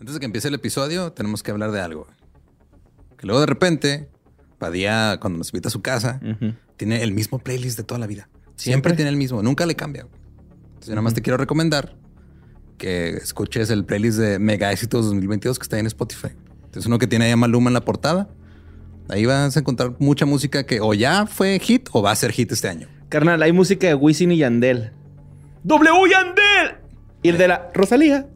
Antes de que empiece el episodio, tenemos que hablar de algo. Que luego de repente, Padilla, cuando nos invita a su casa, tiene el mismo playlist de toda la vida. Siempre, tiene el mismo, nunca le cambia. Entonces, yo nada más te quiero recomendar que escuches el playlist de Mega Éxitos 2022 que está ahí en Spotify. Es uno que tiene ahí a Maluma en la portada. Ahí vas a encontrar mucha música que o ya fue hit o va a ser hit este año. Carnal, hay música de Wisin y Yandel. ¡W Yandel! Y el de la Rosalía.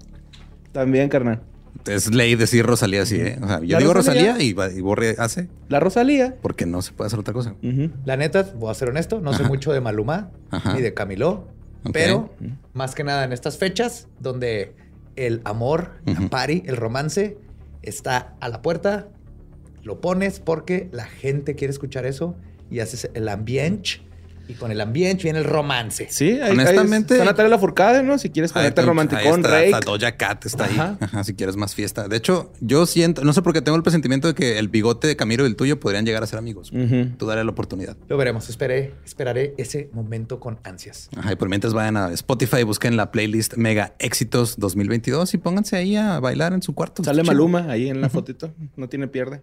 También, carnal. Es ley decir Rosalía así, ¿eh? O sea, yo La digo Rosalía. Rosalía, y, y Borre hace La Rosalía. porque no se puede hacer otra cosa. La neta, voy a ser honesto, no sé mucho de Maluma Ajá. ni de Camilo, pero más que nada en estas fechas donde el amor, la party, el romance está a la puerta, lo pones porque la gente quiere escuchar eso y haces el ambiente y con el ambiente viene el romance. Sí, ahí, Honestamente- Ahí está Natalia Lafourcade, ¿no? Si quieres Ahí ponerte está- romanticón, ahí está, Rake. Doja Cat está ahí. Ajá. Ajá, si quieres más fiesta. De hecho, yo siento, no sé por qué tengo el presentimiento de que el bigote de Camilo y el tuyo podrían llegar a ser amigos. Tú daré la oportunidad. Lo veremos, esperé, esperaré ese momento con ansias. Ajá, y por mientras vayan a Spotify, busquen la playlist Mega Éxitos 2022 y pónganse ahí a bailar en su cuarto. Sale Está. Maluma ahí en la fotito. No tiene pierde.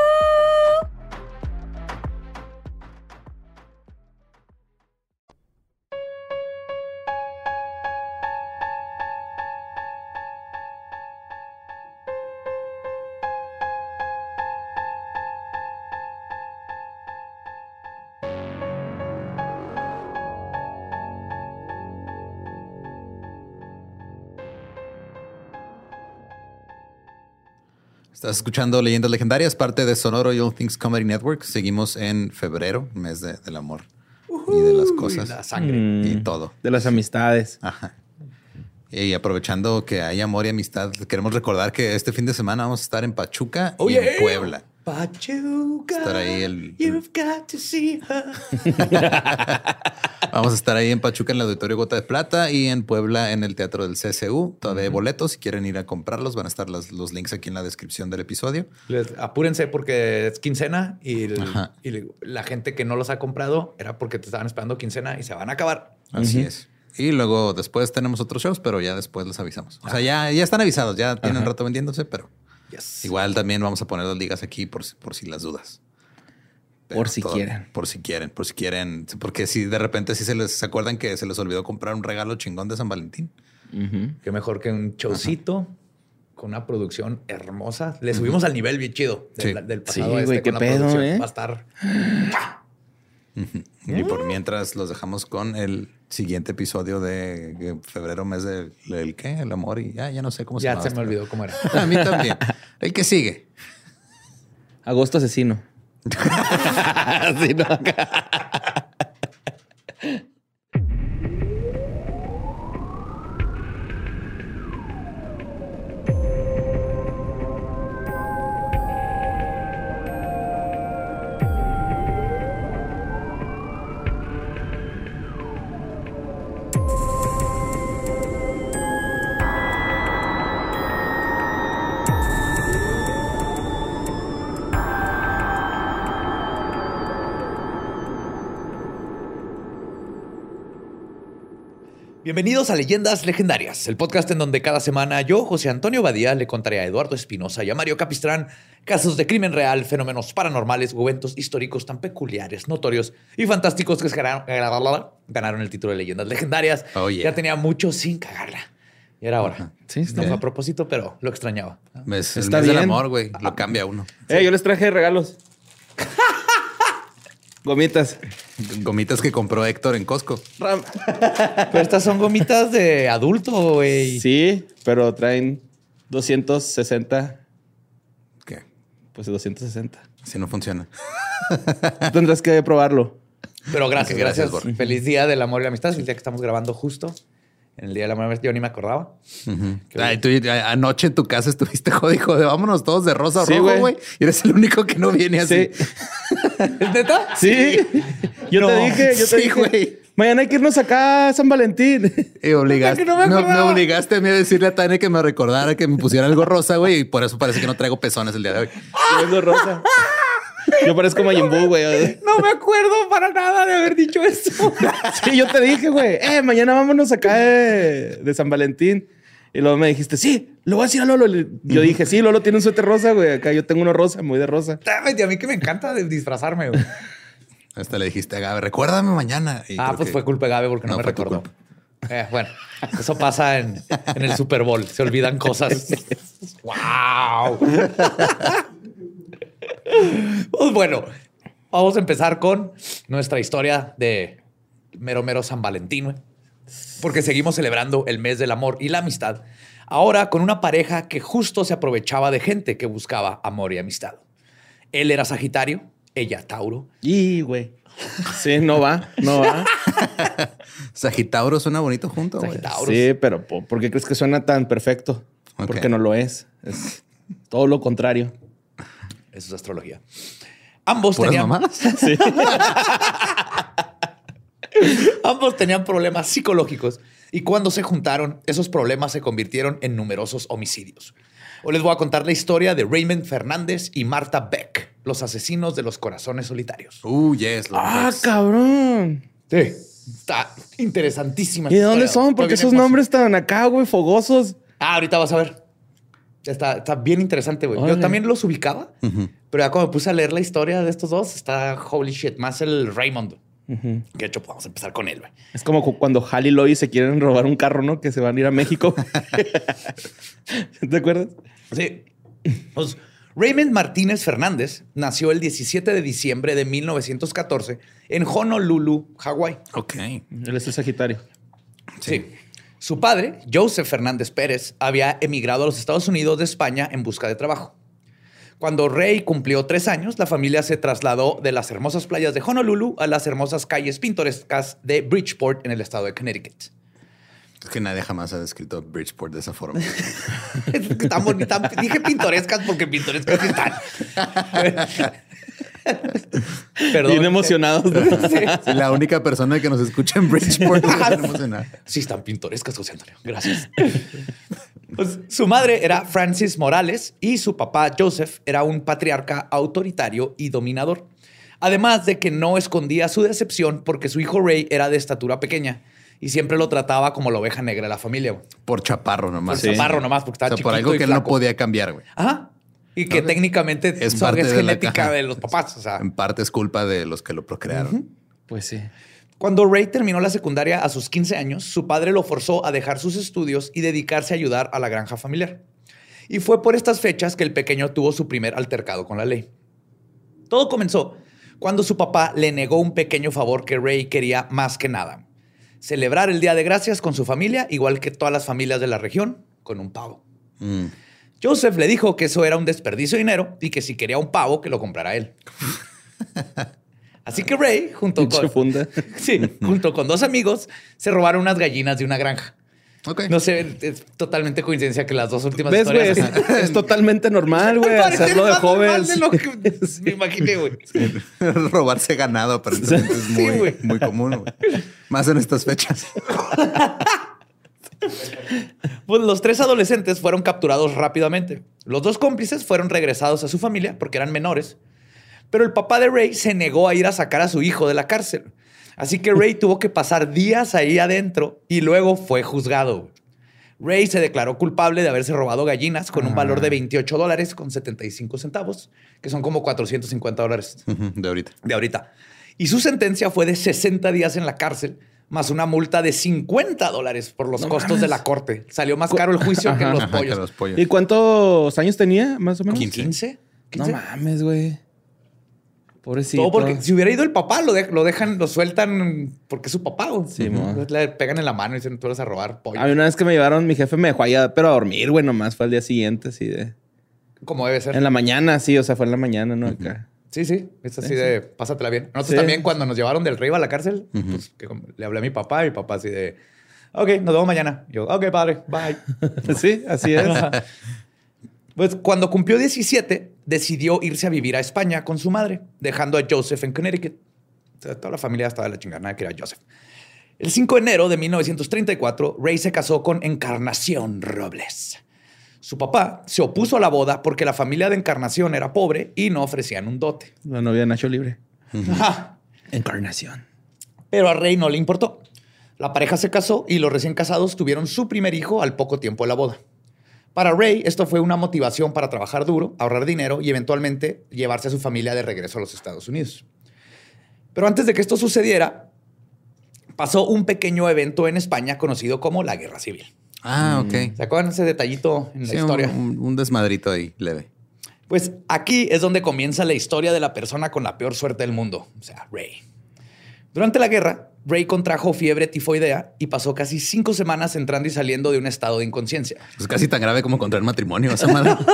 Escuchando Leyendas Legendarias, parte de Sonoro Young Things Comedy Network. Seguimos en febrero, mes de- del amor y de las cosas. la sangre. Y todo. De las amistades. Ajá. Y aprovechando que hay amor y amistad, queremos recordar que este fin de semana vamos a estar en Pachuca y en Puebla. Pachuca. Estar ahí el- You've got to see her. Vamos a estar ahí en Pachuca en el Auditorio Gota de Plata y en Puebla en el Teatro del CSU. Todavía hay boletos. Si quieren ir a comprarlos, van a estar las- los links aquí en la descripción del episodio. Les- apúrense porque es quincena y, el- Ajá. y la gente que no los ha comprado era porque te estaban esperando quincena y se van a acabar. Así es. Y luego después tenemos otros shows, pero ya después les avisamos. O sea, ya, ya están avisados, ya tienen rato vendiéndose, pero Yes. igual también vamos a poner las ligas aquí por, si- por si las dudas. Pero Por si quieren. Por si quieren, por si quieren. Porque si de repente sí se les se acuerdan que se les olvidó comprar un regalo chingón de San Valentín. Qué mejor que un showcito con una producción hermosa. Le subimos al nivel bien chido del, Sí. del pasado Sí, este güey, qué con la pedo, producción. ¿eh? Va a estar. Y por mientras los dejamos con el siguiente episodio de febrero, mes del el qué, el amor y ya, ya no sé cómo se Ya llama. se me olvidó cómo era. A mí también. El que sigue. Agosto asesino. Sí, no, acá. Bienvenidos a Leyendas Legendarias, el podcast en donde cada semana yo, José Antonio Badía, le contaré a Eduardo Espinosa y a Mario Capistrán casos de crimen real, fenómenos paranormales o eventos históricos tan peculiares, notorios y fantásticos que ganaron, ganaron el título de Leyendas Legendarias. Oh, yeah. Ya tenía mucho sin cagarla. Y era hora. Sí, está No fue a propósito, pero lo extrañaba. Es el Está mes del bien. amor, güey. Lo cambia uno. Eh, yo les traje regalos. Gomitas. Gomitas que compró Héctor en Costco. Ram. Pero estas son gomitas de adulto, güey. Sí, pero traen 260. ¿Qué? Pues 260. Si no funciona. Tendrás que probarlo. Pero gracias, gracias, gracias. Feliz día del amor y la amistad. Feliz día que estamos grabando justo. En el día y la amistad. Yo ni me acordaba. Ay, tú, anoche en tu casa estuviste jodido, jode. Vámonos todos de rosa Sí, rojo, güey. Y eres el único que no viene así. Sí. ¿Es neta? Sí. Yo No. te dije, yo te Sí, dije. güey. Mañana hay que irnos acá a San Valentín. Y obligaste, no me obligaste a mí a decirle a Tania que me recordara que me pusiera algo rosa, güey. Y por eso parece que no traigo pezones el día de hoy. Vengo rosa. Yo parezco Majin Buu, güey. No me acuerdo para nada de haber dicho eso. Sí, yo te dije, güey. Eh, mañana vámonos acá de, de San Valentín. Y luego me dijiste, sí, lo voy a decir a Lolo. Yo dije, sí, Lolo tiene un suéter rosa, güey. Acá yo tengo uno rosa, muy de rosa. Y a mí que me encanta de disfrazarme. güey. Hasta le dijiste a Gabe, recuérdame mañana. Y Ah, pues que- fue culpa de Gabe porque no, No, me recordó. Eh, bueno, eso pasa en, en el Super Bowl. Se olvidan cosas. ¡Wow! Pues bueno, vamos a empezar con nuestra historia de mero mero San Valentín, porque seguimos celebrando el mes del amor y la amistad. Ahora con una pareja que justo se aprovechaba de gente que buscaba amor y amistad. Él era Sagitario, ella Tauro. Y, güey. Sí, no va, no va. Sagitauro suena bonito junto, güey. Sagitauro. Sí, pero po- ¿por qué crees que suena tan perfecto? Porque no lo es. Es todo lo contrario. Eso es astrología. Ambos ¿Puras tenían, mamadas? ambos tenían problemas psicológicos y cuando se juntaron, esos problemas se convirtieron en numerosos homicidios. Hoy les voy a contar la historia de Raymond Fernández y Marta Beck, los asesinos de los corazones solitarios. Uh, yes. los Ah, Becks. cabrón. Sí. Está interesantísima. ¿Y de dónde son? Porque esos nombres están acá, güey, fogosos. Ah, ahorita vas a ver. Está, está bien interesante, güey. Yo también los ubicaba, pero ya cuando me puse a leer la historia de estos dos, está holy shit, más el Raymond. Que de hecho, vamos a empezar con él, güey. Es como cu- cuando Hal y Lois se quieren robar un carro, ¿no? Que se van a ir a México. ¿Te acuerdas? Sí. Pues, Raymond Martínez Fernández nació el 17 de diciembre de 1914 en Honolulu, Hawái. Ok. Él es el Sagitario. Sí. Su padre, Joseph Fernández Pérez, había emigrado a los Estados Unidos de España en busca de trabajo. Cuando Rey cumplió tres años, la familia se trasladó de las hermosas playas de Honolulu a las hermosas calles pintorescas de Bridgeport en el estado de Connecticut. Es que nadie jamás ha descrito Bridgeport de esa forma. Están bonitas. Dije pintorescas porque pintorescas están. Perdón. Bien emocionados. ¿no? Sí, la única persona que nos escucha en Bridgeport está bien emocionada. Sí, están pintorescas, José Antonio. Gracias. Pues, su madre era Francis Morales y su papá Joseph era un patriarca autoritario y dominador. Además de que no escondía su decepción porque su hijo Ray era de estatura pequeña y siempre lo trataba como la oveja negra de la familia. güey. Por chaparro nomás. Por chaparro nomás, porque O estaba sea, por chiquito algo y que él no flaco. podía cambiar, güey. Ajá. Y que técnicamente Es parte es de genética de los papás. O sea, En parte es culpa de los que lo procrearon. Pues sí. Cuando Ray terminó la secundaria a sus 15 años, su padre lo forzó a dejar sus estudios y dedicarse a ayudar a la granja familiar. Y fue por estas fechas que el pequeño tuvo su primer altercado con la ley. Todo comenzó cuando su papá le negó un pequeño favor que Ray quería más que nada. Celebrar el Día de Gracias con su familia, igual que todas las familias de la región, con un pavo. Mm. Joseph le dijo que eso era un desperdicio de dinero y que si quería un pavo, que lo comprara él. Así que Ray, junto con, funda. Sí, junto con dos amigos, se robaron unas gallinas de una granja. Ok. No sé, es totalmente coincidencia que las dos últimas ¿Ves, güey? historias... Es, es totalmente normal, güey, hacerlo de jóvenes. de lo que me imaginé, güey. Robarse ganado aparentemente es muy común. güey. Más en estas fechas. Pues los tres adolescentes fueron capturados rápidamente. Los dos cómplices fueron regresados a su familia porque eran menores. Pero el papá de Ray se negó a ir a sacar a su hijo de la cárcel. Así que Ray tuvo que pasar días ahí adentro y luego fue juzgado. Ray se declaró culpable de haberse robado gallinas con un valor de 28 dólares con 75 centavos, que son como 450 dólares De ahorita. de ahorita. Y su sentencia fue de 60 días en la cárcel, más una multa de 50 dólares por los costos de la corte. Salió más caro el juicio que los que pollos. los pollos. ¿Y cuántos años tenía, más o menos? 15. No 15. mames, güey. Pobrecito. Todo porque si hubiera ido el papá, lo, de- lo dejan, lo sueltan porque es su papá. güey. Sí. Le pegan en la mano y dicen, tú vas a robar pollo. A mí una vez que me llevaron, mi jefe me dejó allá, pero a dormir, güey, nomás fue al día siguiente, así de... Como debe ser. En la mañana, sí, o sea, fue en la mañana, ¿no? Acá. Sí, sí. Es así de pásatela bien. Nosotros Sí. también, cuando nos llevaron del río a la cárcel, pues, que le hablé a mi papá y mi papá así de, ok, nos vemos mañana. Yo, ok, padre, bye. sí, así es. Pues cuando cumplió 17, decidió irse a vivir a España con su madre, dejando a Joseph en Connecticut. O sea, toda la familia estaba de la chingada, nadie quería a Joseph. El 5 de enero de 1934, Ray se casó con Encarnación Robles. Su papá se opuso a la boda porque la familia de Encarnación era pobre y no ofrecían un dote. La novia de Nacho Libre. Ajá. Encarnación. Pero a Rey no le importó. La pareja se casó y los recién casados tuvieron su primer hijo al poco tiempo de la boda. Para Ray, esto fue una motivación para trabajar duro, ahorrar dinero y eventualmente llevarse a su familia de regreso a los Estados Unidos. Pero antes de que esto sucediera, pasó un pequeño evento en España conocido como la Guerra Civil. Ah, ok. ¿Se acuerdan ese detallito en la Sí, historia? Un, un desmadrito ahí, leve. Pues aquí es donde comienza la historia de la persona con la peor suerte del mundo, o sea, Ray. Durante la guerra, Ray contrajo fiebre tifoidea y pasó casi cinco semanas entrando y saliendo de un estado de inconsciencia. Es casi tan grave como contraer matrimonio. Esa madre.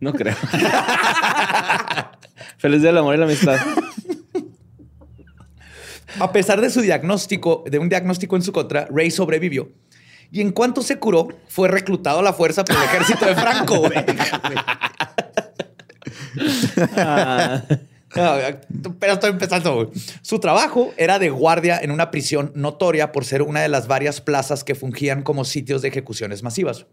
No creo. Feliz día del amor y la amistad. A pesar de su diagnóstico, de un diagnóstico en su contra, Ray sobrevivió. Y en cuanto se curó, fue reclutado a la fuerza por el ejército de Franco. güey. Ah, No, pero estoy empezando. güey. Su trabajo era de guardia en una prisión notoria por ser una de las varias plazas que fungían como sitios de ejecuciones masivas.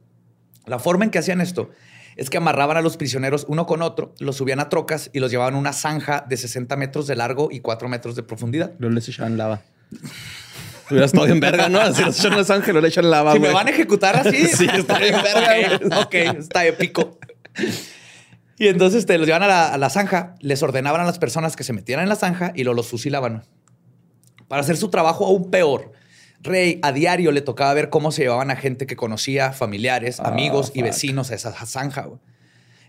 La forma en que hacían esto es que amarraban a los prisioneros uno con otro, los subían a trocas y los llevaban a una zanja de 60 metros de largo y 4 metros de profundidad. luego les echaban lava. Hubieras estado en verga, ¿no? Si les echan los ángeles, le echan lava, Si me van a ejecutar así, Sí, está bien verga, Ok, está épico. Y entonces te los llevan a la, a la zanja, les ordenaban a las personas que se metieran en la zanja y lo, los fusilaban. Para hacer su trabajo aún peor, Rey a diario le tocaba ver cómo se llevaban a gente que conocía, familiares, amigos y vecinos a esa zanja.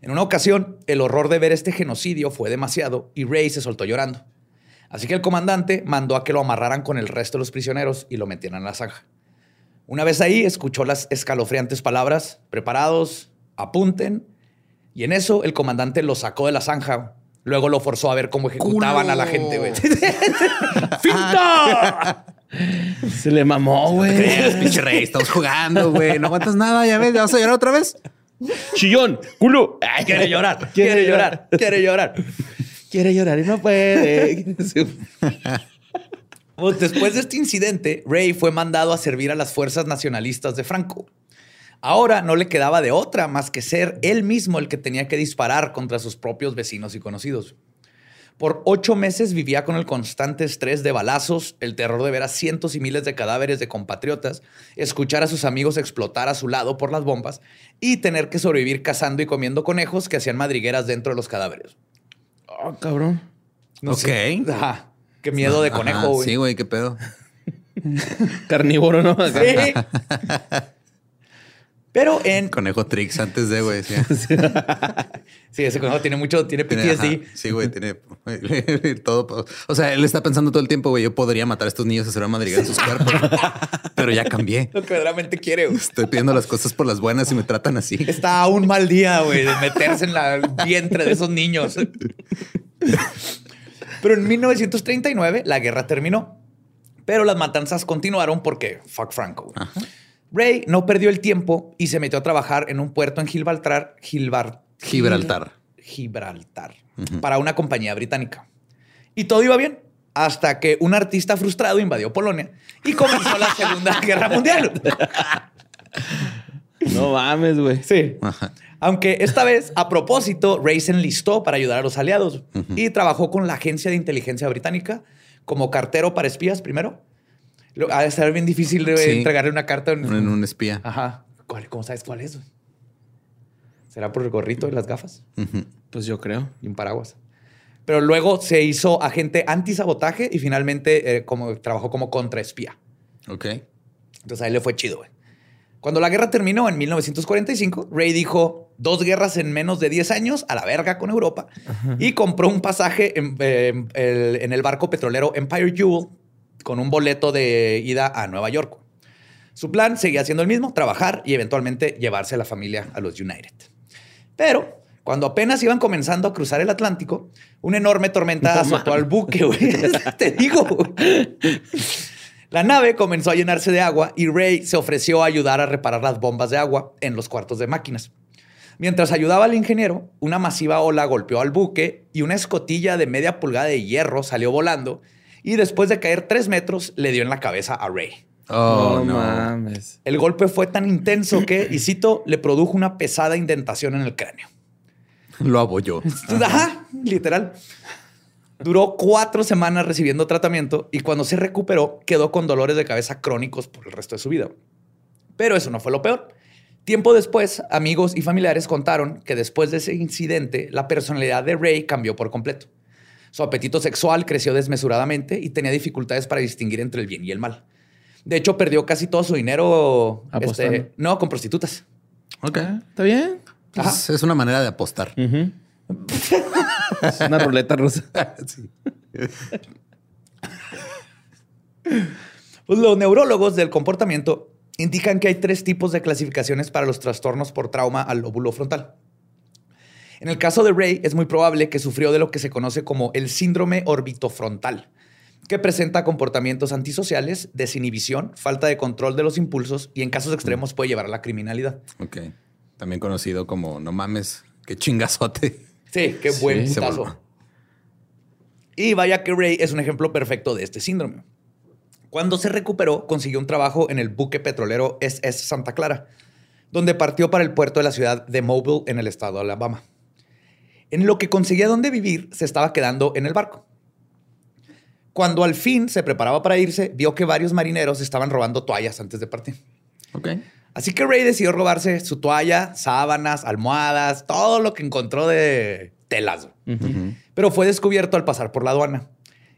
En una ocasión, el horror de ver este genocidio fue demasiado y Rey se soltó llorando. Así que el comandante mandó a que lo amarraran con el resto de los prisioneros y lo metieran en la zanja. Una vez ahí, escuchó las escalofriantes palabras, preparados, apunten, y en eso el comandante lo sacó de la zanja. Luego lo forzó a ver cómo ejecutaban ¡Culo! a la gente, güey. ¡Finta! Se le mamó, güey. Pinche rey, estamos jugando, güey. No aguantas nada, ya ves, ya vas a llorar otra vez. Chillón, culo. Ay, quiere llorar, quiere llorar, quiere llorar. Quiere llorar y no puede. Después de este incidente, Ray fue mandado a servir a las fuerzas nacionalistas de Franco. Ahora no le quedaba de otra más que ser él mismo el que tenía que disparar contra sus propios vecinos y conocidos. Por ocho meses vivía con el constante estrés de balazos, el terror de ver a cientos y miles de cadáveres de compatriotas, escuchar a sus amigos explotar a su lado por las bombas y tener que sobrevivir cazando y comiendo conejos que hacían madrigueras dentro de los cadáveres. Oh, cabrón. No sé. Ajá. Qué miedo de conejo, güey. Sí, güey, qué pedo. Carnívoro, ¿no? Sí. Pero en. Conejo Trix antes de, güey. Sí, Sí, ese conejo tiene mucho, tiene Tiene- PTSD. ajá, sí, güey, tiene todo. O sea, él está pensando todo el tiempo, güey, yo podría matar a estos niños y hacer una madrigal en sus cuerpos. pero ya cambié. Lo que verdaderamente quiere. güey. Estoy pidiendo las cosas por las buenas y me tratan así. Está a un mal día, güey, de meterse en la- vientre de esos niños. Pero en 1939 la guerra terminó. Pero las matanzas continuaron porque fuck Franco. güey. Ray no perdió el tiempo y se metió a trabajar en un puerto en Gibraltar, Gilbar- Gibraltar. Gibraltar, para una compañía británica. Y todo iba bien hasta que un artista frustrado invadió Polonia y comenzó la Segunda Guerra Mundial. No mames, güey. Sí. Ajá. Aunque esta vez, a propósito, Ray se enlistó para ayudar a los aliados y trabajó con la agencia de inteligencia británica como cartero para espías primero. Lo- Ha de ser bien difícil de Sí. entregarle una carta en, En un espía. Ajá. ¿Cuál- ¿Cómo sabes cuál es? ¿Será por el gorrito y las gafas? Pues yo creo. y un paraguas. Pero luego se hizo agente antisabotaje y finalmente eh, como, trabajó como contraespía. Ok. Entonces ahí le fue chido, güey. Cuando la guerra terminó en 1945, Ray dijo dos guerras en menos de 10 años a la verga con Europa y compró un pasaje en, eh, el, en el barco petrolero Empire Jewel con un boleto de ida a Nueva York. Su plan seguía siendo el mismo, trabajar y eventualmente llevarse a la familia a los United. Pero cuando apenas iban comenzando a cruzar el Atlántico, una enorme tormenta azotó al buque, güey. Te digo. La nave comenzó a llenarse de agua y Ray se ofreció a ayudar a reparar las bombas de agua en los cuartos de máquinas. Mientras ayudaba al ingeniero, una masiva ola golpeó al buque y una escotilla de media pulgada de hierro salió volando y después de caer tres metros le dio en la cabeza a Ray. Oh, no, no. mames. El golpe fue tan intenso que, y cito, le produjo una pesada indentación en el cráneo. Lo abolló. Ajá, literal. Duró cuatro semanas recibiendo tratamiento y cuando se recuperó quedó con dolores de cabeza crónicos por el resto de su vida. Pero eso no fue lo peor. Tiempo después, amigos y familiares contaron que después de ese incidente, la personalidad de Ray cambió por completo. Su apetito sexual creció desmesuradamente y tenía dificultades para distinguir entre el bien y el mal. De hecho, perdió casi todo su dinero. Este, no, con prostitutas. Ok. ¿Está bien? Es, es una manera de apostar. Es una ruleta rusa. Sí. Pues los neurólogos del comportamiento indican que hay tres tipos de clasificaciones para los trastornos por trauma al lóbulo frontal. En el caso de Ray, es muy probable que sufrió de lo que se conoce como el síndrome orbitofrontal, que presenta comportamientos antisociales, desinhibición, falta de control de los impulsos y en casos extremos puede llevar a la criminalidad. Ok. También conocido como no mames, qué chingazote. Sí, qué buen putazo. voló. Y vaya que Ray es un ejemplo perfecto de este síndrome. Cuando se recuperó, consiguió un trabajo en el buque petrolero SS Santa Clara, donde partió para el puerto de la ciudad de Mobile en el estado de Alabama. En lo que conseguía dónde vivir, se estaba quedando en el barco. Cuando al fin se preparaba para irse, vio que varios marineros estaban robando toallas antes de partir. Ok. Así que Ray decidió robarse su toalla, sábanas, almohadas, todo lo que encontró de telas. Pero fue descubierto al pasar por la aduana.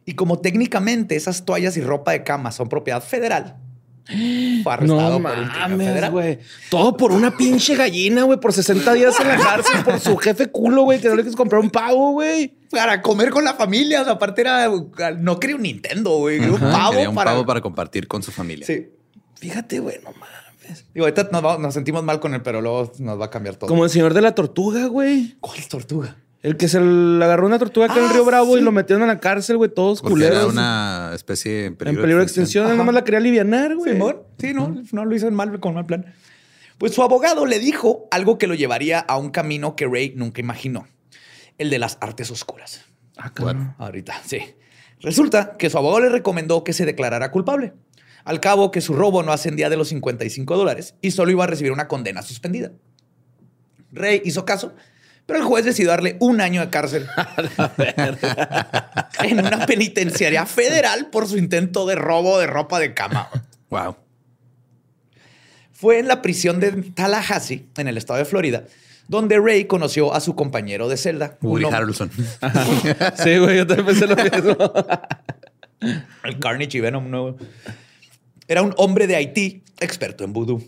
Y como técnicamente esas toallas y ropa de cama son propiedad federal, fue arrestado No por un crimen mames, güey. Todo por una pinche gallina, güey. Por 60 días en la cárcel por su jefe culo, güey. Que no le quieres comprar un pavo, güey. Para comer con la familia. O sea, aparte era... No quería un Nintendo, güey. quería Un pavo quería un para... pavo para compartir con su familia. Sí. Fíjate, güey, no mames. Digo, ahorita nos, va- nos sentimos mal con él, pero luego nos va a cambiar todo. Como el señor de la tortuga, güey. ¿Cuál tortuga? El que se le agarró una tortuga acá en el Ah, Río Bravo y sí. lo metieron en la cárcel, güey, todos Porque culeros. era una especie en en peligro, peligro de extinción. Él nomás la quería aliviar, güey. Simón. Sí, no, no lo hizo en mal, con mal plan. Pues su abogado le dijo algo que lo llevaría a un camino que Ray nunca imaginó. El de las artes oscuras. Ah, cabrón. Ahorita, sí. Resulta que su abogado le recomendó que se declarara culpable. Al cabo que su robo no ascendía de los 55 dólares y solo iba a recibir una condena suspendida. Rey hizo caso, pero el juez decidió darle un año de cárcel en una penitenciaria federal por su intento de robo de ropa de cama. Wow. Fue en la prisión de Tallahassee, en el estado de Florida, donde Ray conoció a su compañero de celda. Woody Harrelson. Sí, güey, yo también pensé lo mismo. El Carnage y Venom nuevo. Era un hombre de Haití, experto en vudú.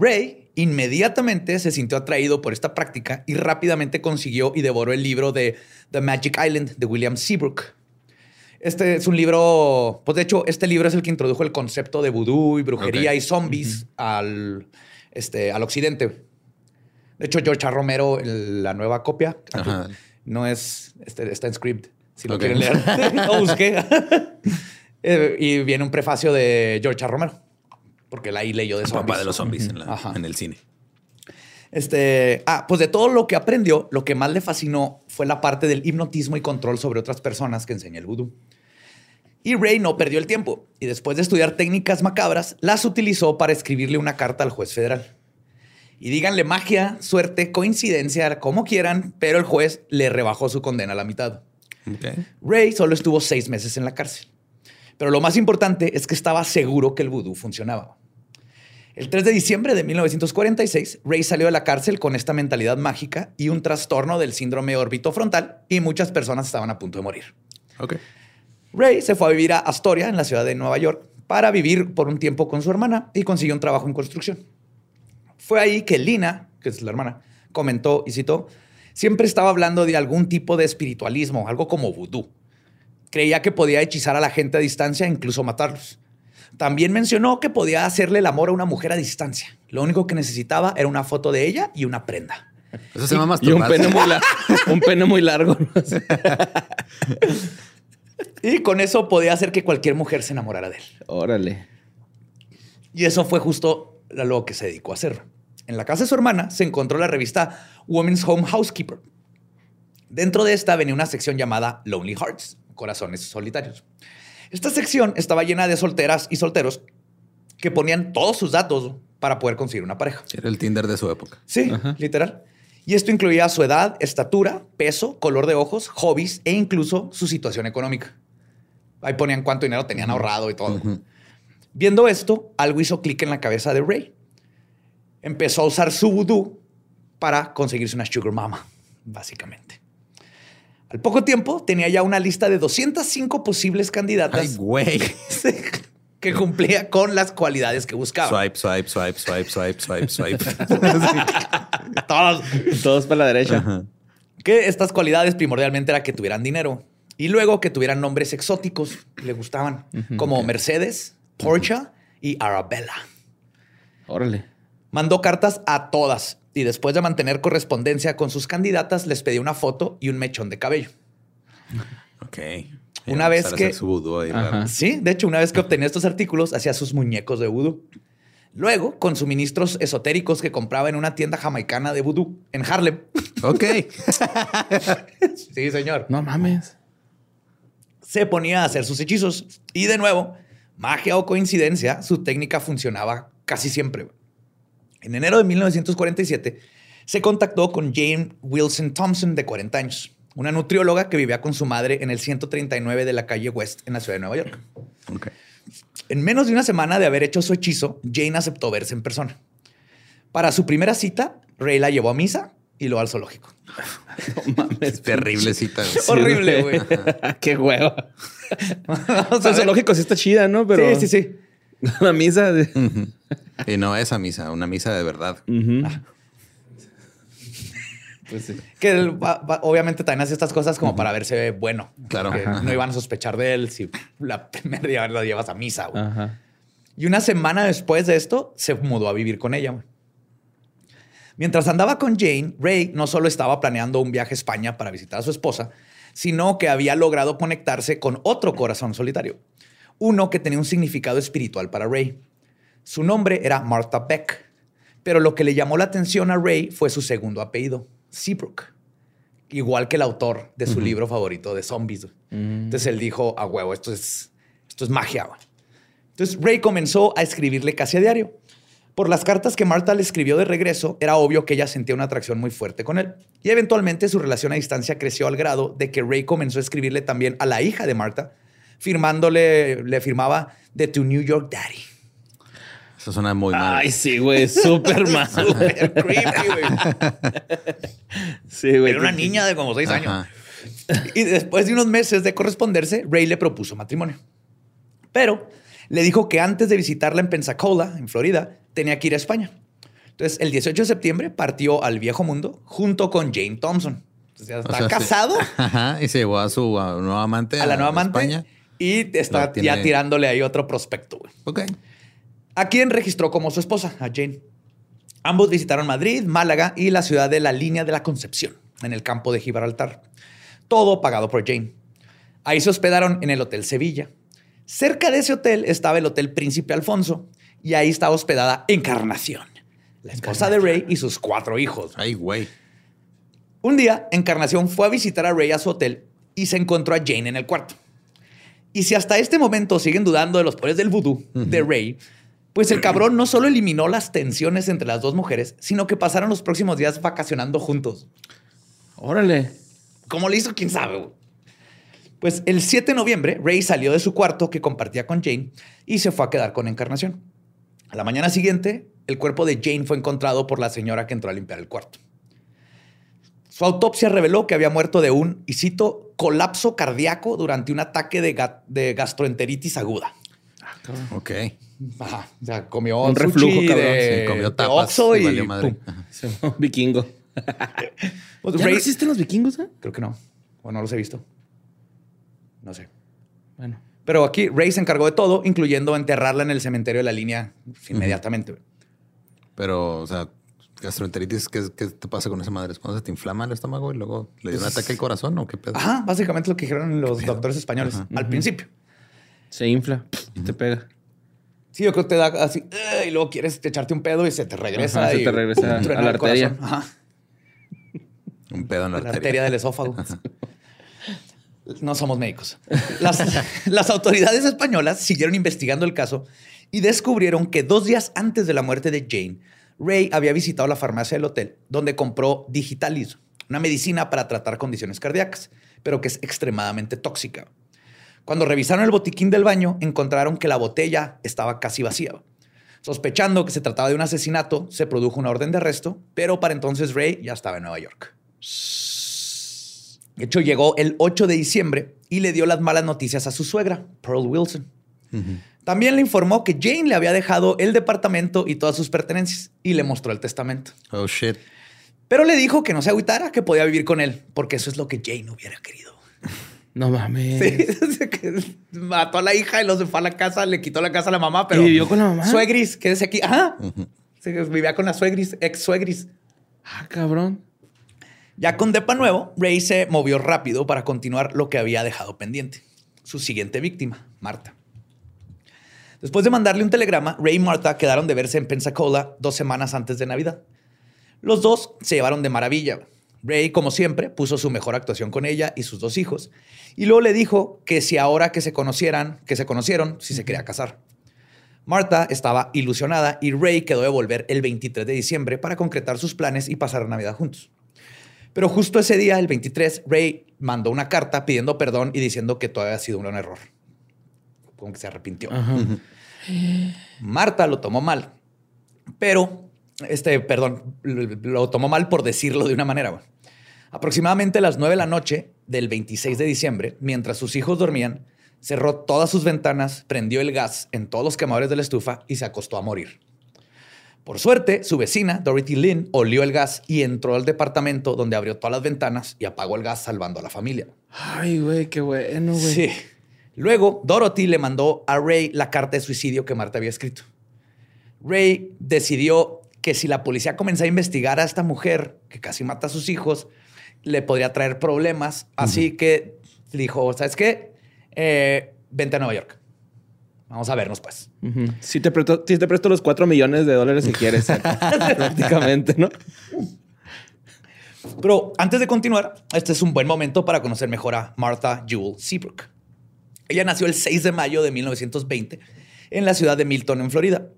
Ray inmediatamente se sintió atraído por esta práctica y rápidamente consiguió y devoró el libro de The Magic Island de William Seabrook. Este es un libro, pues de hecho, este libro es el que introdujo el concepto de vudú y brujería y zombies al, este, al occidente. De hecho, George A. Romero, el- la nueva copia, Ajá. no es, este, está en script, si lo quieren leer. lo busqué. Eh, y viene un prefacio de George A. Romero, porque él ahí leyó de zombies. papá de los zombies en, la- el cine. Este, ah, pues de todo lo que aprendió, lo que más le fascinó fue la parte del hipnotismo y control sobre otras personas que enseña el vudú. Y Ray no perdió el tiempo y después de estudiar técnicas macabras, las utilizó para escribirle una carta al juez federal. Y díganle magia, suerte, coincidencia, como quieran, pero el juez le rebajó su condena a la mitad. Ray solo estuvo seis meses en la cárcel. Pero lo más importante es que estaba seguro que el vudú funcionaba. El 3 de diciembre de 1946, Ray salió de la cárcel con esta mentalidad mágica y un trastorno del síndrome orbitofrontal y muchas personas estaban a punto de morir. Ray se fue a vivir a Astoria, en la ciudad de Nueva York, para vivir por un tiempo con su hermana y consiguió un trabajo en construcción. Fue ahí que Lina, que es la hermana, comentó y citó, siempre estaba hablando de algún tipo de espiritualismo, algo como vudú. Creía que podía hechizar a la gente a distancia e incluso matarlos. También mencionó que podía hacerle el amor a una mujer a distancia. Lo único que necesitaba era una foto de ella y una prenda. Eso se llama Y un masturbarse. pene muy, la- un pene muy largo. Y con eso podía hacer que cualquier mujer se enamorara de él. Órale. Y eso fue justo a lo que se dedicó a hacer. En la casa de su hermana se encontró la revista Women's Home Housekeeper. Dentro de esta venía una sección llamada Lonely Hearts, corazones solitarios. Esta sección estaba llena de solteras y solteros que ponían todos sus datos para poder conseguir una pareja. Era el Tinder de su época. Sí, literal. Y esto incluía su edad, estatura, peso, color de ojos, hobbies e incluso su situación económica. Ahí ponían cuánto dinero tenían ahorrado y todo. Viendo esto, algo hizo clic en la cabeza de Ray. Empezó a usar su vudú para conseguirse una sugar mama, básicamente. Al poco tiempo tenía ya una lista de 205 posibles Ay, candidatas güey. que cumplía con las cualidades que buscaba. Swipe, swipe, swipe, swipe, swipe, swipe, swipe. Todos. Todos para la derecha. Que estas cualidades primordialmente era que tuvieran dinero y luego que tuvieran nombres exóticos que le gustaban, como Mercedes, Porsche y Arabella. Órale. Mandó cartas a todas y después de mantener correspondencia con sus candidatas, les pedí una foto y un mechón de cabello. ok. Una Ya, vez que- su vudú ahí. Sí, de hecho, una vez que obtenía estos artículos, hacía sus muñecos de vudú. Luego, con suministros esotéricos que compraba en una tienda jamaicana de vudú en Harlem. Ok. Sí, señor. No mames. se ponía a hacer sus hechizos. Y de nuevo, magia o coincidencia, su técnica funcionaba casi siempre. En enero de 1947, se contactó con Jane Wilson Thompson, de 40 años, una nutrióloga que vivía con su madre en el 139 de la calle West, en la ciudad de Nueva York. En menos de una semana de haber hecho su hechizo, Jane aceptó verse en persona. Para su primera cita, Ray la llevó a misa y luego al zoológico. No mames. Es terrible cita. güey. Horrible, güey. Qué hueva. Vamos O a sea, ver. zoológico sí está chida, ¿no? Pero Sí, sí, sí. la misa de... Y no esa misa, una misa de verdad. Pues sí. Que él va- va- obviamente también hace estas cosas como para verse bueno. Claro. Que no iban a sospechar de él si la primera día la llevas a misa. güey. Ajá. Y una semana después de esto, se mudó a vivir con ella. güey. Mientras andaba con Jane, Ray no solo estaba planeando un viaje a España para visitar a su esposa, sino que había logrado conectarse con otro corazón solitario. Uno que tenía un significado espiritual para Ray. Su nombre era Martha Beck, pero lo que le llamó la atención a Ray fue su segundo apellido, Seabrook. Igual que el autor de su libro favorito de zombies. Entonces él dijo, a huevo, esto es, esto es magia. güey". Entonces Ray comenzó a escribirle casi a diario. Por las cartas que Marta le escribió de regreso, era obvio que ella sentía una atracción muy fuerte con él. Y eventualmente su relación a distancia creció al grado de que Ray comenzó a escribirle también a la hija de Marta, firmándole, le firmaba de tu New York Daddy. Eso suena muy mal. Ay, sí, güey. Súper mal. Súper creepy, güey. Sí, güey. Era una niña de como seis años. Y después de unos meses de corresponderse, Ray le propuso matrimonio. Pero le dijo que antes de visitarla en Pensacola, en Florida, tenía que ir a España. Entonces, el 18 de septiembre partió al viejo mundo junto con Jane Thompson. Entonces, ya O está sí. casado Ajá. Y se llevó a su a, nueva amante. a la nueva amante España. Y está tiene- ya tirándole ahí otro prospecto. güey. Ok. a quien registró como su esposa, a Jane. Ambos visitaron Madrid, Málaga y la ciudad de la Línea de la Concepción, en el campo de Gibraltar. Todo pagado por Jane. Ahí se hospedaron en el Hotel Sevilla. Cerca de ese hotel estaba el Hotel Príncipe Alfonso y ahí estaba hospedada Encarnación, la esposa de Ray y sus cuatro hijos. Ay, güey. Un día, Encarnación fue a visitar a Ray a su hotel y se encontró a Jane en el cuarto. Y si hasta este momento siguen dudando de los poderes del vudú de Ray, pues el cabrón no solo eliminó las tensiones entre las dos mujeres, sino que pasaron los próximos días vacacionando juntos. Órale. ¿Cómo le hizo? ¿Quién sabe? güey? Pues el 7 de noviembre, Ray salió de su cuarto que compartía con Jane y se fue a quedar con Encarnación. A la mañana siguiente, el cuerpo de Jane fue encontrado por la señora que entró a limpiar el cuarto. Su autopsia reveló que había muerto de un, y cito, colapso cardíaco durante un ataque de, ga- de gastroenteritis aguda. Ok. Ajá, o sea, comió Un sushi reflujo, cabrón. de, Sí, comió tapas y y, valió madre. vikingo. Pues ¿Ya Ray- no existen los vikingos, eh? Creo que no. O no los he visto. No sé. Bueno. Pero aquí Ray se encargó de todo, incluyendo enterrarla en el cementerio de la línea inmediatamente. Pero, o sea, gastroenteritis, ¿qué, qué te pasa con esa madre? ¿Es cuando se te inflama el estómago y luego le dio un ataque al corazón o qué pedo? Ajá, básicamente lo que dijeron los doctores españoles al principio. Se infla y te pega. Sí, yo creo que te da así, y luego quieres echarte un pedo y se te regresa. Ajá, se te regresa a la arteria. Ajá. Un pedo en la, La arteria. arteria del esófago. No somos médicos. Las, las autoridades españolas siguieron investigando el caso y descubrieron que dos días antes de la muerte de Jane, Ray había visitado la farmacia del hotel donde compró Digitalis, una medicina para tratar condiciones cardíacas, pero que es extremadamente tóxica. Cuando revisaron el botiquín del baño, encontraron que la botella estaba casi vacía. Sospechando que se trataba de un asesinato, se produjo una orden de arresto, pero para entonces Ray ya estaba en Nueva York. De hecho, llegó el 8 de diciembre y le dio las malas noticias a su suegra, Pearl Wilson. También le informó que Jane le había dejado el departamento y todas sus pertenencias y le mostró el testamento. Oh, shit. Pero le dijo que no se agüitara, que podía vivir con él, porque eso es lo que Jane hubiera querido. No mames. Sí, que mató a la hija y los fue a la casa, le quitó la casa a la mamá, pero. ¿Y vivió con la mamá? Suegris, quédese aquí. Ajá. Sí, vivía con la suegris, ex suegris. Ah, cabrón. Ya con Depa nuevo, Ray se movió rápido para continuar lo que había dejado pendiente. Su siguiente víctima, Marta. Después de mandarle un telegrama, Ray y Marta quedaron de verse en Pensacola dos semanas antes de Navidad. Los dos se llevaron de maravilla. Ray, como siempre, puso su mejor actuación con ella y sus dos hijos. Y luego le dijo que si ahora que se conocieran, que se conocieron, si se quería casar. Marta estaba ilusionada y Ray quedó de volver el 23 de diciembre para concretar sus planes y pasar Navidad juntos. Pero justo ese día, el 23, Ray mandó una carta pidiendo perdón y diciendo que todo había sido un error. Como que se arrepintió. Marta lo tomó mal, pero, este, perdón, lo tomó mal por decirlo de una manera. Aproximadamente a las 9 de la noche del 26 de diciembre, mientras sus hijos dormían, cerró todas sus ventanas, prendió el gas en todos los quemadores de la estufa y se acostó a morir. Por suerte, su vecina, Dorothy Lynn, olió el gas y entró al departamento donde abrió todas las ventanas y apagó el gas salvando a la familia. Ay, güey, qué bueno, güey. Sí. Luego, Dorothy le mandó a Ray la carta de suicidio que Marta había escrito. Ray decidió que si la policía comenzaba a investigar a esta mujer que casi mata a sus hijos, le podría traer problemas. Así que dijo, ¿sabes qué? Eh, vente a Nueva York. Vamos a vernos, pues. Te, presto, sí te presto los cuatro millones de dólares si quieres. prácticamente, ¿no? Pero antes de continuar, este es un buen momento para conocer mejor a Martha Jewel Seabrook. Ella nació el 6 de mayo de 1920 en la ciudad de Milton, en Florida.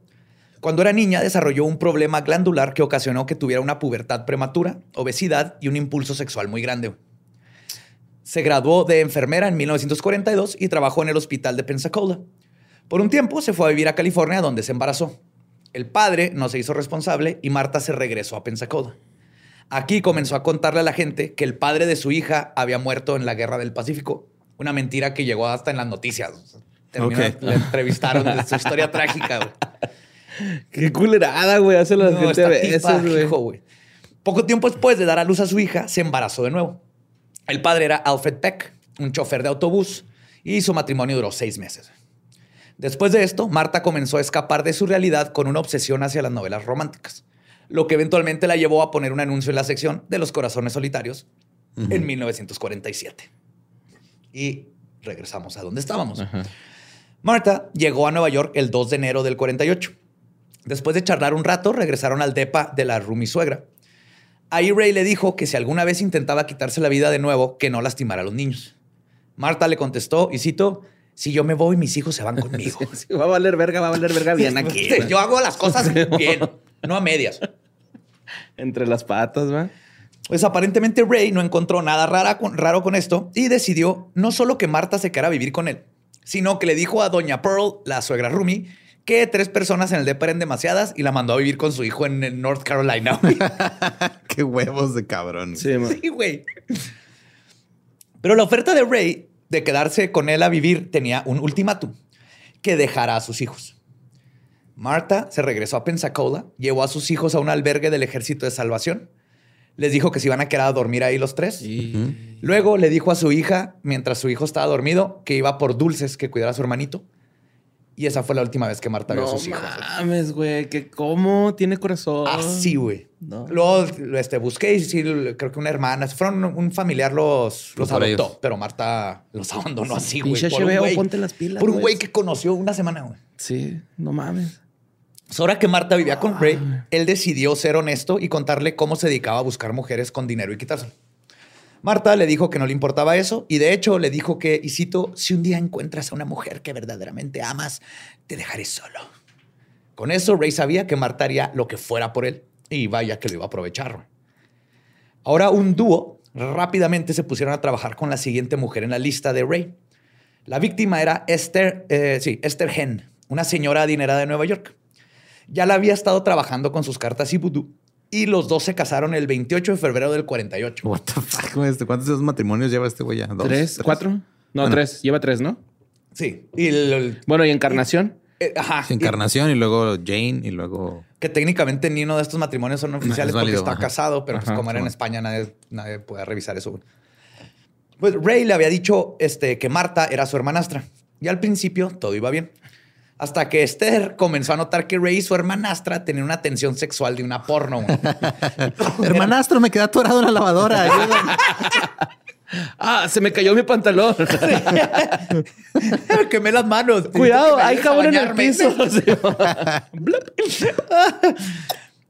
Cuando era niña, desarrolló un problema glandular que ocasionó que tuviera una pubertad prematura, obesidad y un impulso sexual muy grande. Se graduó de enfermera en 1942 y trabajó en el hospital de Pensacola. Por un tiempo se fue a vivir a California, donde se embarazó. El padre no se hizo responsable y Marta se regresó a Pensacola. Aquí comenzó a contarle a la gente que el padre de su hija había muerto en la guerra del Pacífico. Una mentira que llegó hasta en las noticias. Terminó-. Le entrevistaron de su historia trágica. güey. Qué culerada, güey. Hace la No, gente güey. Poco tiempo después de dar a luz a su hija, se embarazó de nuevo. El padre era Alfred Peck, un chofer de autobús, y su matrimonio duró seis meses. Después de esto, Marta comenzó a escapar de su realidad con una obsesión hacia las novelas románticas, lo que eventualmente la llevó a poner un anuncio en la sección de Los Corazones Solitarios en 1947. Y regresamos a donde estábamos. Marta llegó a Nueva York el 2 de enero del 48. Después de charlar un rato, regresaron al depa de la Rumi suegra. Ahí Ray le dijo que si alguna vez intentaba quitarse la vida de nuevo, que no lastimara a los niños. Marta le contestó, y cito, si yo me voy, mis hijos se van conmigo. Va a valer verga, va a valer verga bien aquí. yo hago las cosas bien, no a medias. Entre las patas, ¿va? Pues aparentemente Ray no encontró nada rara con- raro con esto y decidió no solo que Marta se quedara a vivir con él, sino que le dijo a doña Pearl, la suegra Rumi, que tres personas en el depa eran demasiadas y la mandó a vivir con su hijo en, en North Carolina. Qué huevos de cabrón. Sí, güey. Pero la oferta de Ray de quedarse con él a vivir tenía un ultimátum, que dejara a sus hijos. Marta se regresó a Pensacola, llevó a sus hijos a un albergue del Ejército de Salvación, les dijo que se iban a quedar a dormir ahí los tres. Luego le dijo a su hija, mientras su hijo estaba dormido, que iba por dulces que cuidara a su hermanito. Y esa fue la última vez que Marta vio a No sus hijos. mames, güey. Que cómo tiene corazón. Así, güey. No. Luego este, busqué y sí, creo que una hermana, fueron un familiar los, los adoptó, ellos. pero Marta los abandonó así, güey. Por un güey- ponte las pilas, Por un güey. güey que conoció una semana, güey. Sí, no mames. Ahora que Marta vivía con Ray, él decidió ser honesto y contarle cómo se dedicaba a buscar mujeres con dinero y quitárselo. Marta le dijo que no le importaba eso y de hecho le dijo que, y cito, si un día encuentras a una mujer que verdaderamente amas, te dejaré solo. Con eso, Ray sabía que Marta haría lo que fuera por él y vaya que lo iba a aprovechar. Ahora un dúo rápidamente se pusieron a trabajar con la siguiente mujer en la lista de Ray. La víctima era Esther, eh, sí, Esther Hen, una señora adinerada de Nueva York. Ya la había estado trabajando con sus cartas y vudú y los dos se casaron el 28 de febrero del 48. What the fuck, güey? ¿Este- ¿Cuántos de esos matrimonios lleva este güey ya? ¿Dos? ¿Tres? ¿Cuatro? No, Bueno. tres. Lleva tres, ¿no? Sí. Y el- el- Bueno, y Encarnación. eh, ajá. Encarnación y luego Jane y luego... Y que técnicamente ni uno de estos matrimonios son oficiales porque válido, está ajá. casado, pero pues como era en. España, nadie, nadie puede revisar eso. Pues Ray le había dicho este, que Marta era su hermanastra. Y al principio todo iba bien. Hasta que Esther comenzó a notar que Ray y su hermanastra tenían una tensión sexual de una porno. Hermanastro, me quedé atorado en la lavadora. Ah, se me cayó mi pantalón. Me quemé las manos. Cuidado, que hay jabón en el piso.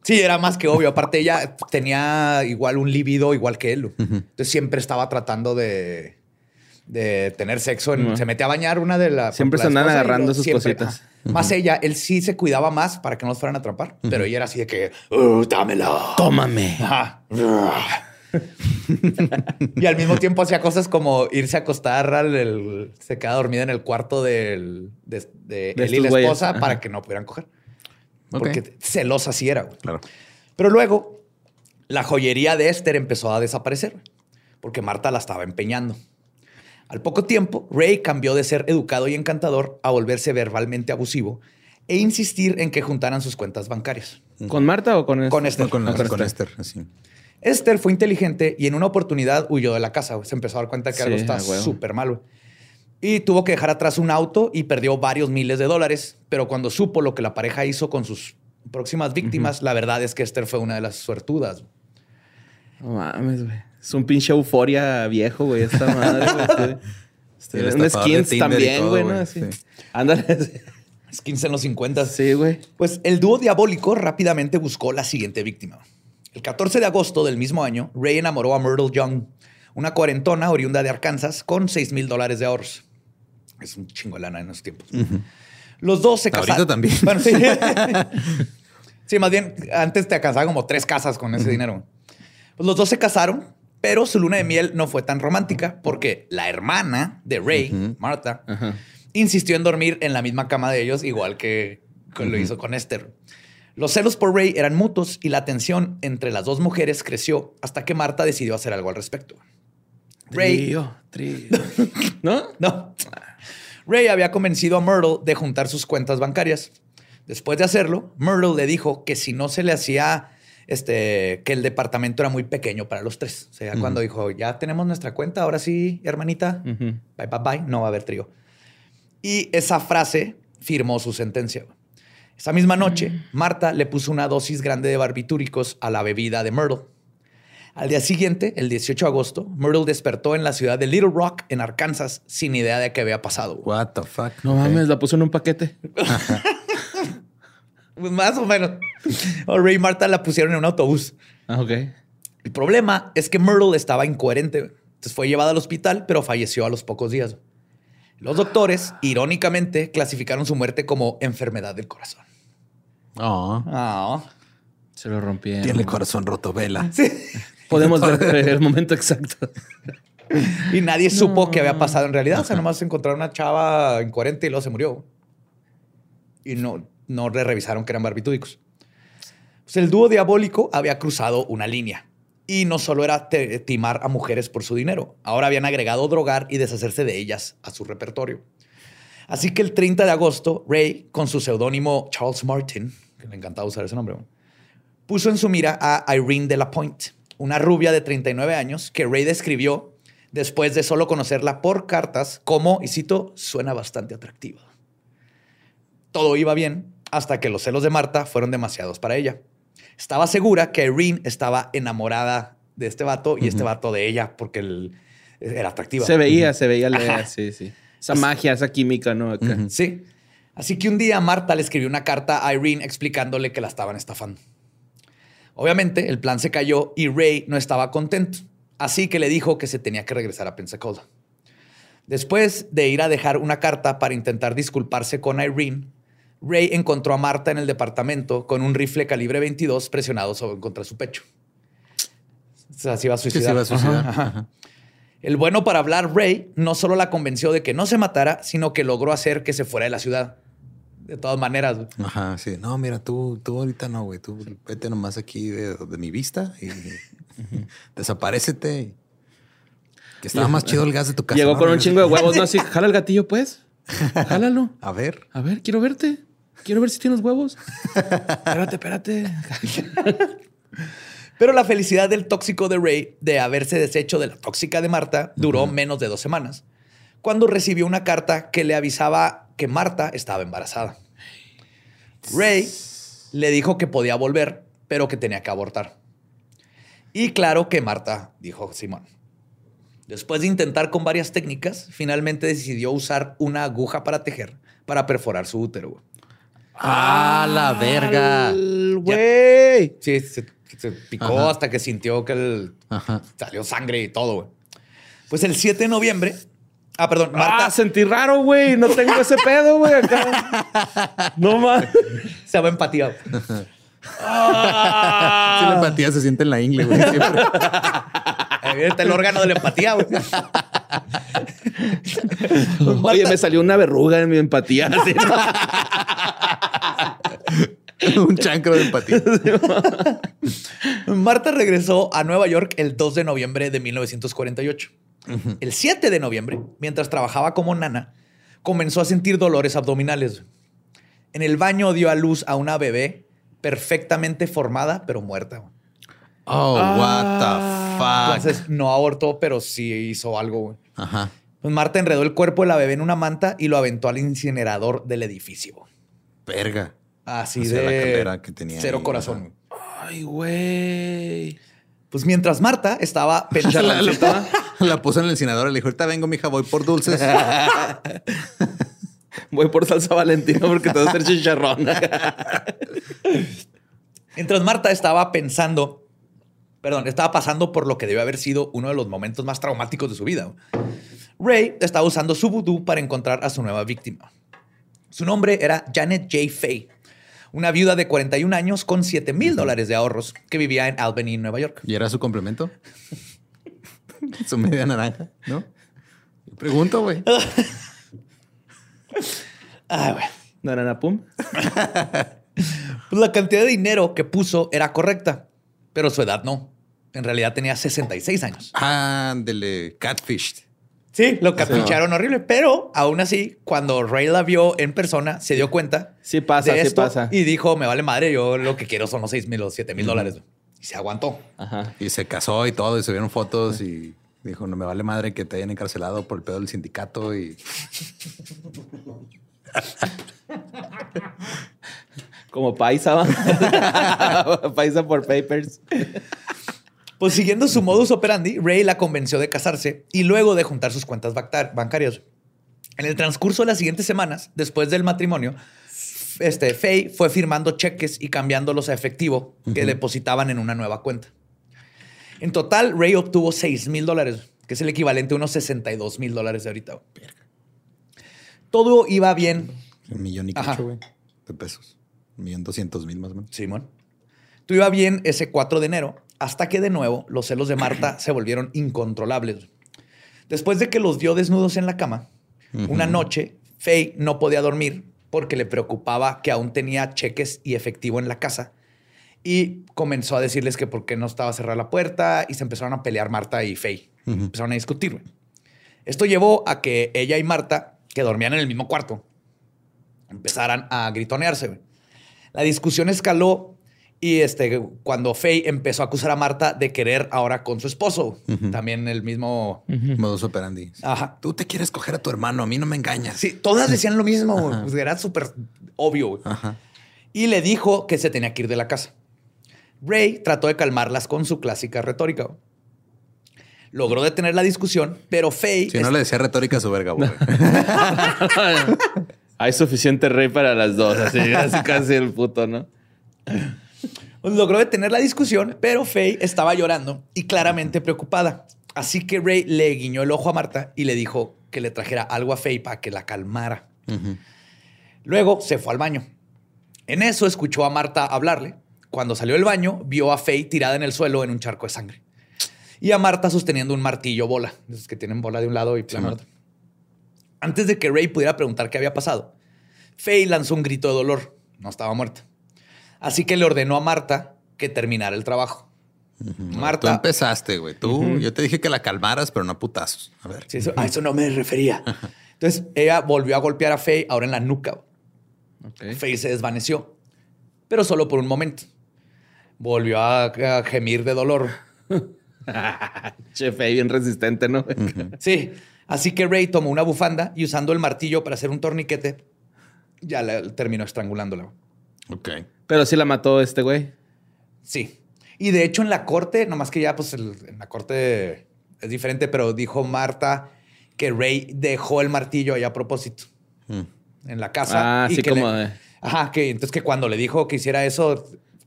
Sí, era más que obvio. Aparte, ella tenía igual un líbido igual que él. Entonces siempre estaba tratando de, de tener sexo. en-. Se metía a bañar una de las. Siempre se andan agarrando sus siempre- cositas. Más ella, él sí se cuidaba más para que no los fueran a atrapar. Pero ella era así de que, "Uh, dámela. Tómame. Ajá. y al mismo tiempo hacía cosas como irse a acostar al el- se queda dormida en el cuarto del, de, de De él y la esposa Ajá. para que no pudieran coger. Porque celosa sí era. güey. Claro. Pero luego la joyería de Esther empezó a desaparecer porque Marta la estaba empeñando. Al poco tiempo, Ray cambió de ser educado y encantador a volverse verbalmente abusivo e insistir en que juntaran sus cuentas bancarias. ¿Con Marta o con Con Esther. No, con, Ah, con, con Esther, así. Esther fue inteligente y en una oportunidad huyó de la casa. Se empezó a dar cuenta que Sí, algo está súper mal. güey. Y tuvo que dejar atrás un auto y perdió varios miles de dólares. Pero cuando supo lo que la pareja hizo con sus próximas víctimas, la verdad es que Esther fue una de las suertudas. No mames, güey. Es un pinche euforia viejo, güey, esta madre, güey. Este, el un estafador de skins también, güey, ¿no? Así. Sí. Ándale. 15 en los 50. Sí, güey. Pues el dúo diabólico rápidamente buscó la siguiente víctima. El 14 de agosto del mismo año, Ray enamoró a Myrtle Young, una cuarentona oriunda de Arkansas con 6 mil dólares de ahorros. Es un chingo de lana en esos tiempos. Los dos se casaron. también. Bueno, sí. sí, más bien, antes te alcanzaba como tres casas con ese dinero. Pues los dos se casaron, pero su luna de miel no fue tan romántica porque la hermana de Ray, Martha, insistió en dormir en la misma cama de ellos, igual que, que lo hizo con Esther. Los celos por Ray eran mutuos y la tensión entre las dos mujeres creció hasta que Marta decidió hacer algo al respecto. Ray, Trío, trío. ¿No? no. Ray había convencido a Myrtle de juntar sus cuentas bancarias. Después de hacerlo, Myrtle le dijo que si no se le hacía este, que el departamento era muy pequeño para los tres. O sea, cuando dijo, ya tenemos nuestra cuenta, ahora sí, hermanita, bye, bye, bye, no va a haber trío. Y esa frase firmó su sentencia. Esa misma noche, Marta le puso una dosis grande de barbitúricos a la bebida de Myrtle. Al día siguiente, el 18 de agosto, Myrtle despertó en la ciudad de Little Rock, en Arkansas, sin idea de qué había pasado. What the fuck. No mames, la puso en un paquete. Pues más o menos. O Ray y Marta la pusieron en un autobús. Ah, ok. El problema es que Myrtle estaba incoherente. Entonces fue llevada al hospital, pero falleció a los pocos días. Los doctores, irónicamente, clasificaron su muerte como enfermedad del corazón. Oh, Ah. Se lo rompieron. tiene el corazón roto, vela. Podemos ver el momento exacto. Y nadie supo qué había pasado en realidad. O sea, nomás encontraron una chava incoherente y luego se murió. Y no, no le revisaron que eran barbitúricos. Pues el dúo diabólico había cruzado una línea. Y no solo era timar a mujeres por su dinero, ahora habían agregado drogar y deshacerse de ellas a su repertorio. Así que el 30 de agosto, Ray, con su seudónimo Charles Martin, que le encantaba usar ese nombre, puso en su mira a Irene de la una rubia de 39 años que Ray describió después de solo conocerla por cartas como, y cito, suena bastante atractiva. Todo iba bien hasta que los celos de Marta fueron demasiados para ella. Estaba segura que Irene estaba enamorada de este vato y este vato de ella porque él era atractiva. Se veía, se veía. la- Ajá. Sí, sí. Esa magia, esa química, ¿no? Acá. Sí. Así que un día Marta le escribió una carta a Irene explicándole que la estaban estafando. Obviamente el plan se cayó y Ray no estaba contento, así que le dijo que se tenía que regresar a Pensacola. Después de ir a dejar una carta para intentar disculparse con Irene, Ray encontró a Marta en el departamento con un rifle calibre 22 presionado sobre, contra su pecho. O sea, se iba a Sí, suicidar. se iba a suicidar. Ajá. Ajá. El bueno para hablar, Ray, no solo la convenció de que no se matara, sino que logró hacer que se fuera de la ciudad. De todas maneras. güey. Ajá, sí. No, mira, tú, tú ahorita no, güey. Tú vete nomás aquí de, de mi vista y desaparecete. Que estaba más chido el gas de tu casa. Llegó ¿no? con un chingo de huevos, ¿no? Así, jala el gatillo, pues. Jálalo. A ver. A ver, quiero verte. Quiero ver si tienes huevos. espérate, espérate. Pero la felicidad del tóxico de Ray de haberse deshecho de la tóxica de Marta duró menos de dos semanas, cuando recibió una carta que le avisaba que Marta estaba embarazada. Ray le dijo que podía volver, pero que tenía que abortar. Y claro que Marta dijo Simón. Después de intentar con varias técnicas, finalmente decidió usar una aguja para tejer para perforar su útero. ¡Ah, la verga! Güey. Sí, se, se picó Ajá. hasta que sintió que el- Ajá. salió sangre y todo, güey. Pues el 7 de noviembre. Ah, perdón, Marta Ah, sentí raro, güey. No tengo ese pedo, güey, acá. No más. se va empatía. güey. Sí, la empatía se siente en la ingle, güey. siempre. Está el órgano de la empatía, güey. Oye, me salió una verruga en mi empatía. así, ¿no? un chancro de empatía. Marta regresó a Nueva York el 2 de noviembre de 1948. El 7 de noviembre, mientras trabajaba como nana, comenzó a sentir dolores abdominales. En el baño dio a luz a una bebé perfectamente formada, pero muerta. Oh, what the fuck. Entonces no abortó, pero sí hizo algo. güey. Ajá. Pues Marta enredó el cuerpo de la bebé en una manta y lo aventó al incinerador del edificio. Verga. Así O sea, de la que tenía cero ahí, corazón. ajá. Ay, güey. Pues mientras Marta estaba pensando... La, la- la puso en el encinador y le dijo, ahorita vengo, mija, voy por dulces. Voy por salsa valentina porque te vas a hacer chicharrón. Mientras Marta estaba pensando, perdón, estaba pasando por lo que debe haber sido uno de los momentos más traumáticos de su vida. Ray estaba usando su vudú para encontrar a su nueva víctima. Su nombre era Janet J. Fay, una viuda de 41 años con 7 mil dólares de ahorros que vivía en Albany, Nueva York. ¿Y era su complemento? su media naranja, ¿no? Pregunto, güey. Ay, güey. Narana pum. Pues la cantidad de dinero que puso era correcta, pero su edad no. En realidad tenía 66 años. Ándele, catfish. Sí, lo capricharon horrible, pero aún así, cuando Ray la vio en persona, se dio cuenta. Sí pasa, de sí esto pasa. Y dijo: Me vale madre, yo lo que quiero son los 6 mil o 7 mil dólares. Y se aguantó. Ajá. Y se casó y todo, y se vieron fotos y dijo, no me vale madre que te hayan encarcelado por el pedo del sindicato y Como paisa, paisa por papers. Pues siguiendo su modus operandi, Ray la convenció de casarse y luego de juntar sus cuentas bancarias. En el transcurso de las siguientes semanas, después del matrimonio, este, Faye fue firmando cheques y cambiándolos a efectivo que depositaban en una nueva cuenta. En total, Ray obtuvo 6 mil dólares, que es el equivalente a unos 62 mil dólares de ahorita. Todo iba bien, un millón y cacho, güey, de pesos. Un millón doscientos mil más o menos. Simón. Todo iba bien ese 4 de enero, hasta que de nuevo los celos de Marta se volvieron incontrolables. Después de que los vio desnudos en la cama, una noche, Faye no podía dormir porque le preocupaba que aún tenía cheques y efectivo en la casa. Y comenzó a decirles que por qué no estaba cerrada la puerta y se empezaron a pelear Marta y Faye. Empezaron a discutir. Esto llevó a que ella y Marta, que dormían en el mismo cuarto, empezaran a gritonearse. La discusión escaló y este, cuando Faye empezó a acusar a Marta de querer ahora con su esposo, también el mismo... Modus operandi. Ajá. Tú te quieres coger a tu hermano, a mí no me engañas. Sí, todas decían lo mismo. Pues era súper obvio. Ajá. Y le dijo que se tenía que ir de la casa. Ray trató de calmarlas con su clásica retórica. Logró detener la discusión, pero Faye... Si no le decía retórica a su verga, güey. Hay suficiente rey para las dos. Así, así casi el puto, ¿no? Pues logró detener la discusión, pero Faye estaba llorando y claramente preocupada. Así que Ray le guiñó el ojo a Marta y le dijo que le trajera algo a Faye para que la calmara. Luego se fue al baño. En eso escuchó a Marta hablarle. Cuando salió del baño, vio a Faye tirada en el suelo en un charco de sangre. Y a Marta sosteniendo un martillo bola, esos que tienen bola de un lado y plano del otro. Antes de que Ray pudiera preguntar qué había pasado, Faye lanzó un grito de dolor. No estaba muerta. Así que le ordenó a Marta que terminara el trabajo. Tú Marta. empezaste, güey. Tú, yo te dije que la calmaras, pero no putazos. A ver. Sí, eso- a eso no me refería. Entonces ella volvió a golpear a Faye ahora en la nuca. Ok. Faye se desvaneció, pero solo por un momento. Volvió a, a gemir de dolor. Che, Faye bien resistente, ¿no? Sí, así que Ray tomó una bufanda y usando el martillo para hacer un torniquete, ya la terminó estrangulándola. Ok. Pero sí la mató este güey. Sí. Y de hecho en la corte, nomás que ya pues el- en la corte es diferente, pero dijo Marta que Ray dejó el martillo ahí a propósito en la casa. Ah, y sí, que como le- de- Ajá, que entonces que cuando le dijo que hiciera eso,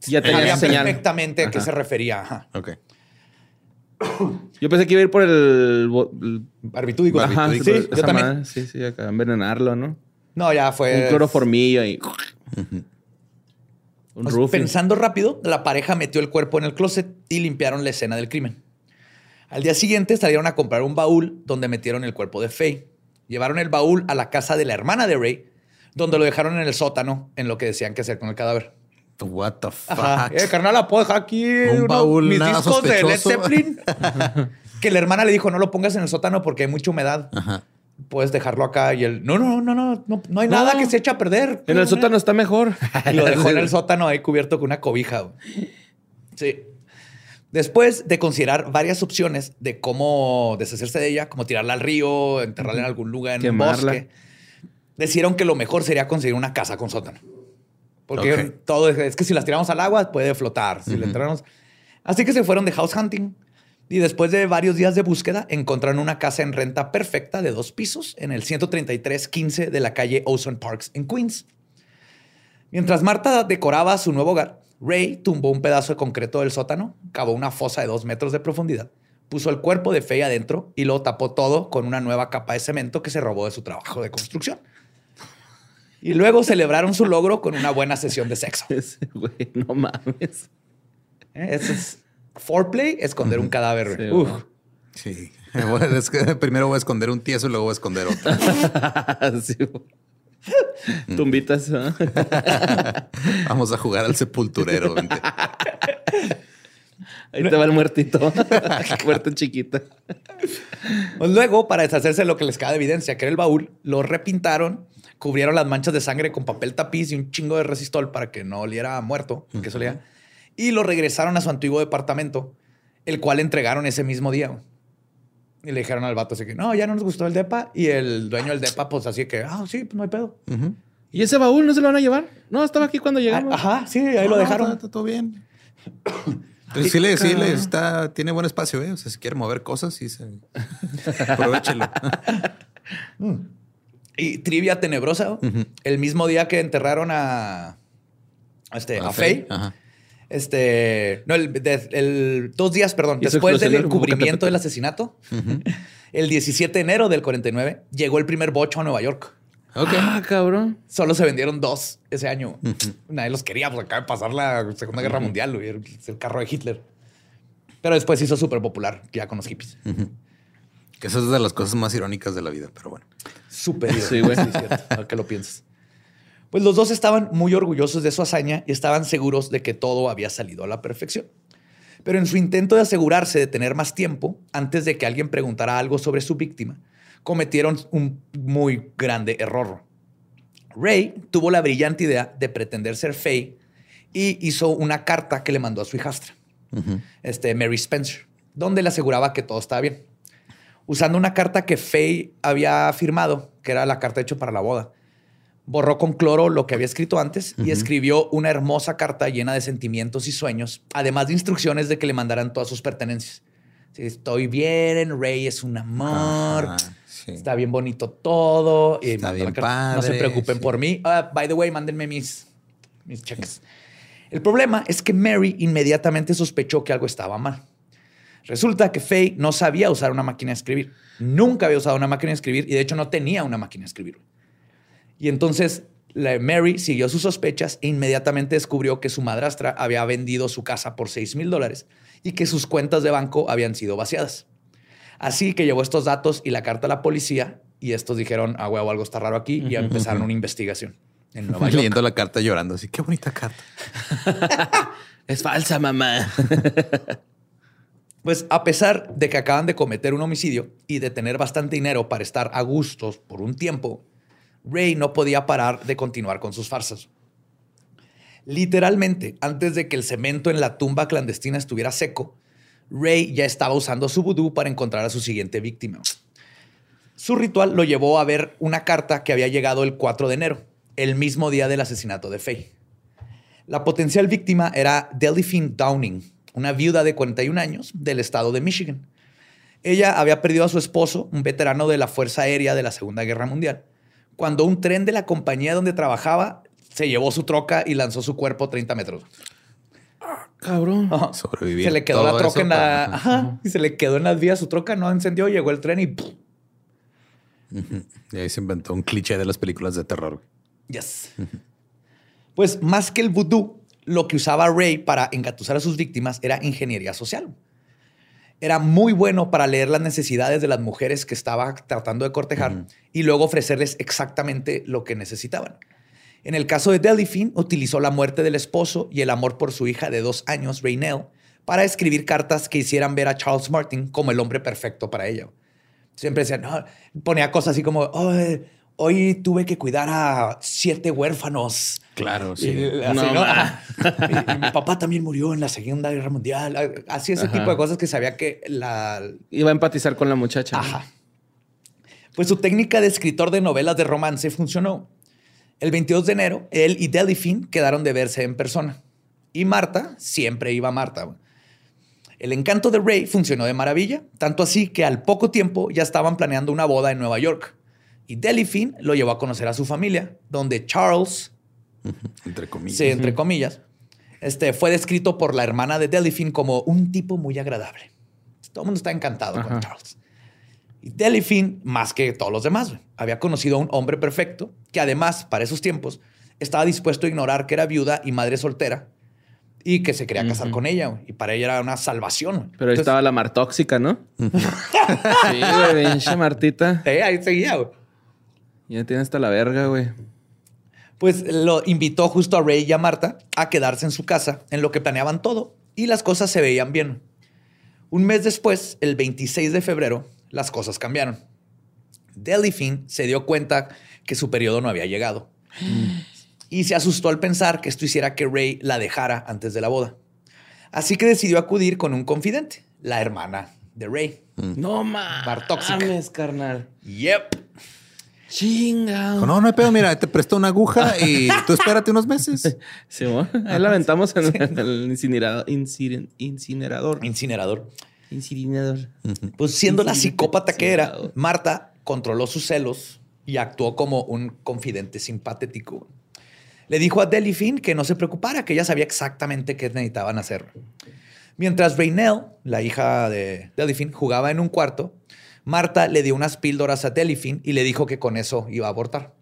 Ya tenía sabía señal. perfectamente a qué se refería. Ajá. Ok. Yo pensé que iba a ir por el... el- Ajá, Sí, sí, yo también. madre, Sí, sí, acá envenenarlo, ¿no? No, ya fue. Un cloroformillo y... Un Pues, pensando rápido, la pareja metió el cuerpo en el closet y limpiaron la escena del crimen. Al día siguiente salieron a comprar un baúl donde metieron el cuerpo de Faye. Llevaron el baúl a la casa de la hermana de Ray, donde lo dejaron en el sótano en lo que decían que hacer con el cadáver. What the fuck? Ajá. Eh, carnal, ¿la puedo dejar aquí? Un uno- baúl mis nada discos de Led. Zeppelin. que la hermana le dijo, no lo pongas en el sótano porque hay mucha humedad. Ajá. Puedes dejarlo acá. Y él, no, no, no, no, no, no hay nada que se eche a perder. En el sótano está mejor. Y lo dejó en el sótano ahí cubierto con una cobija. Sí. Después de considerar varias opciones de cómo deshacerse de ella, como tirarla al río, enterrarla en algún lugar, en Quemarla. un bosque, decidieron que lo mejor sería conseguir una casa con sótano. Porque todo es, es que si las tiramos al agua puede flotar. Si la enterramos. Así que se fueron de house hunting y después de varios días de búsqueda encontraron una casa en renta perfecta de dos pisos en el 13315 de la calle Ozone Parks en Queens. Mientras Marta decoraba su nuevo hogar, Ray tumbó un pedazo de concreto del sótano, cavó una fosa de dos metros de profundidad, puso el cuerpo de Faye adentro y lo tapó todo con una nueva capa de cemento que se robó de su trabajo de construcción. Y luego celebraron su logro con una buena sesión de sexo. Güey, no mames. ¿Eh? Eso es foreplay, esconder un cadáver. Sí, Uf. Sí. Bueno, es que primero voy a esconder un tieso y luego voy a esconder otro. Sí, güey. Tumbitas. ¿no? Vamos a jugar al sepulturero. vente. Ahí te va el muertito. Muerto chiquita. Pues luego, para deshacerse de lo que les queda de evidencia, que era el baúl, lo repintaron, cubrieron las manchas de sangre con papel tapiz y un chingo de resistol para que no oliera a muerto, que eso olía, y lo regresaron a su antiguo departamento, el cual entregaron ese mismo día. Y le dijeron al vato así que, no, ya no nos gustó el depa. Y el dueño del depa, pues así que, ah, sí, pues no hay pedo. ¿Y ese baúl no se lo van a llevar? No, estaba aquí cuando Ah, llegamos. Ajá, sí, ahí lo dejaron. Está, está todo bien. Entonces, sí, le, sí le está, tiene buen espacio, ¿eh? O sea, si quiere mover cosas, sí se. Aprovechelo. Y trivia tenebrosa, el mismo día que enterraron a, a este, a, A Faye, este, no, el, de- el- dos días, perdón, después del encubrimiento del asesinato, el 17 de enero del 49, llegó el primer bocho a Nueva York. Ok. Ah, cabrón. Solo se vendieron dos ese año. Nadie los quería, pues acaba de pasar la Segunda Guerra Mundial, es el carro de Hitler. Pero después se hizo súper popular, ya con los hippies. Que eso es de las cosas más irónicas de la vida, pero bueno. Súper. Sí, güey. Sí, cierto. Que lo piensas. Pues los dos estaban muy orgullosos de su hazaña y estaban seguros de que todo había salido a la perfección. Pero en su intento de asegurarse de tener más tiempo, antes de que alguien preguntara algo sobre su víctima, cometieron un muy grande error. Ray tuvo la brillante idea de pretender ser Faye y hizo una carta que le mandó a su hijastra, este, Mary Spencer, donde le aseguraba que todo estaba bien usando una carta que Faye había firmado, que era la carta hecha para la boda. Borró con cloro lo que había escrito antes y escribió una hermosa carta llena de sentimientos y sueños, además de instrucciones de que le mandaran todas sus pertenencias. Sí, Estoy bien, Ray es un amor. Ajá, sí. Está bien bonito todo. y Está bien. No se preocupen sí. por mí. Ah, by the way, mándenme mis, mis cheques. El problema es que Mary inmediatamente sospechó que algo estaba mal. Resulta que Faye no sabía usar una máquina de escribir. Nunca había usado una máquina de escribir y de hecho no tenía una máquina de escribir. Y entonces la Mary siguió sus sospechas e inmediatamente descubrió que su madrastra había vendido su casa por 6 mil dólares y que sus cuentas de banco habían sido vaciadas. Así que llevó estos datos y la carta a la policía y estos dijeron, ah, huevo, algo está raro aquí y empezaron una investigación en Nueva York. Leyendo la carta llorando así. Qué bonita carta. Es falsa, mamá. Pues a pesar de que acaban de cometer un homicidio y de tener bastante dinero para estar a gustos por un tiempo, Ray no podía parar de continuar con sus farsas. Literalmente, antes de que el cemento en la tumba clandestina estuviera seco, Ray ya estaba usando su vudú para encontrar a su siguiente víctima. Su ritual lo llevó a ver una carta que había llegado el 4 de enero, el mismo día del asesinato de Faye. La potencial víctima era Delphine Downing, una viuda de 41 años del estado de Michigan. Ella había perdido a su esposo, un veterano de la Fuerza Aérea de la Segunda Guerra Mundial, cuando un tren de la compañía donde trabajaba se llevó su troca y lanzó su cuerpo 30 metros. Cabrón. Ajá. Sobrevivir. Se le quedó la troca eso en la... Ajá. Y se le quedó en las vías su troca, no encendió, llegó el tren y... ¡pum! Y ahí se inventó un cliché de las películas de terror. güey. Yes. Pues más que el vudú, lo que usaba Ray para engatusar a sus víctimas era ingeniería social. Era muy bueno para leer las necesidades de las mujeres que estaba tratando de cortejar y luego ofrecerles exactamente lo que necesitaban. En el caso de Delphine, utilizó la muerte del esposo y el amor por su hija de dos años, Raynell, para escribir cartas que hicieran ver a Charles Martin como el hombre perfecto para ella. Siempre decía, no, ponía cosas así como, "Ay, hoy tuve que cuidar a siete huérfanos. Claro, Y, así, No, ¿no? ma. Ajá. Y- y mi papá también murió en la Segunda Guerra Mundial. Así ese Ajá. tipo de cosas que sabía que la... Iba a empatizar con la muchacha. Ajá. Pues su técnica de escritor de novelas de romance funcionó. El 22 de enero, él y Delphine quedaron de verse en persona. Y Marta, siempre iba Marta. El encanto de Ray funcionó de maravilla, tanto así que al poco tiempo ya estaban planeando una boda en Nueva York. Y Delphine lo llevó a conocer a su familia, donde Charles, Entre comillas. Sí, entre comillas. Este fue descrito por la hermana de Delphine como un tipo muy agradable. Todo el mundo está encantado con. Charles. Y Delphine, más que todos los demás, había conocido a un hombre perfecto que además, para esos tiempos, estaba dispuesto a ignorar que era viuda y madre soltera y que se quería casar con ella. Y para ella era una salvación. Pero ahí Entonces, estaba la mar tóxica, ¿no? sí, güey, Martita. eh, ahí seguía. güey. Ya tiene hasta la verga, güey. Pues lo invitó justo a Ray y a Marta a quedarse en su casa, en lo que planeaban todo, y las cosas se veían bien. Un mes después, el 26 de febrero, las cosas cambiaron. Delphine se dio cuenta que su periodo no había llegado. Y se asustó al pensar que esto hiciera que Ray la dejara antes de la boda. Así que decidió acudir con un confidente, la hermana de Ray. No Bar tóxica. mames, carnal. Yep. Chinga. No, no hay pedo. Mira, te presto una aguja y tú espérate unos meses. Sí, bueno, ahí la aventamos en el incinerador. Incinerador. Incinerador. Incinerador. Incinerador. Pues siendo la psicópata que era. Marta controló sus celos y actuó como un confidente simpatético. Le dijo a Delphine que no se preocupara, que ella sabía exactamente qué necesitaban hacer. Mientras Raynell, la hija de Delphine, jugaba en un cuarto, Marta le dio unas píldoras a Delphine y le dijo que con eso iba a abortar.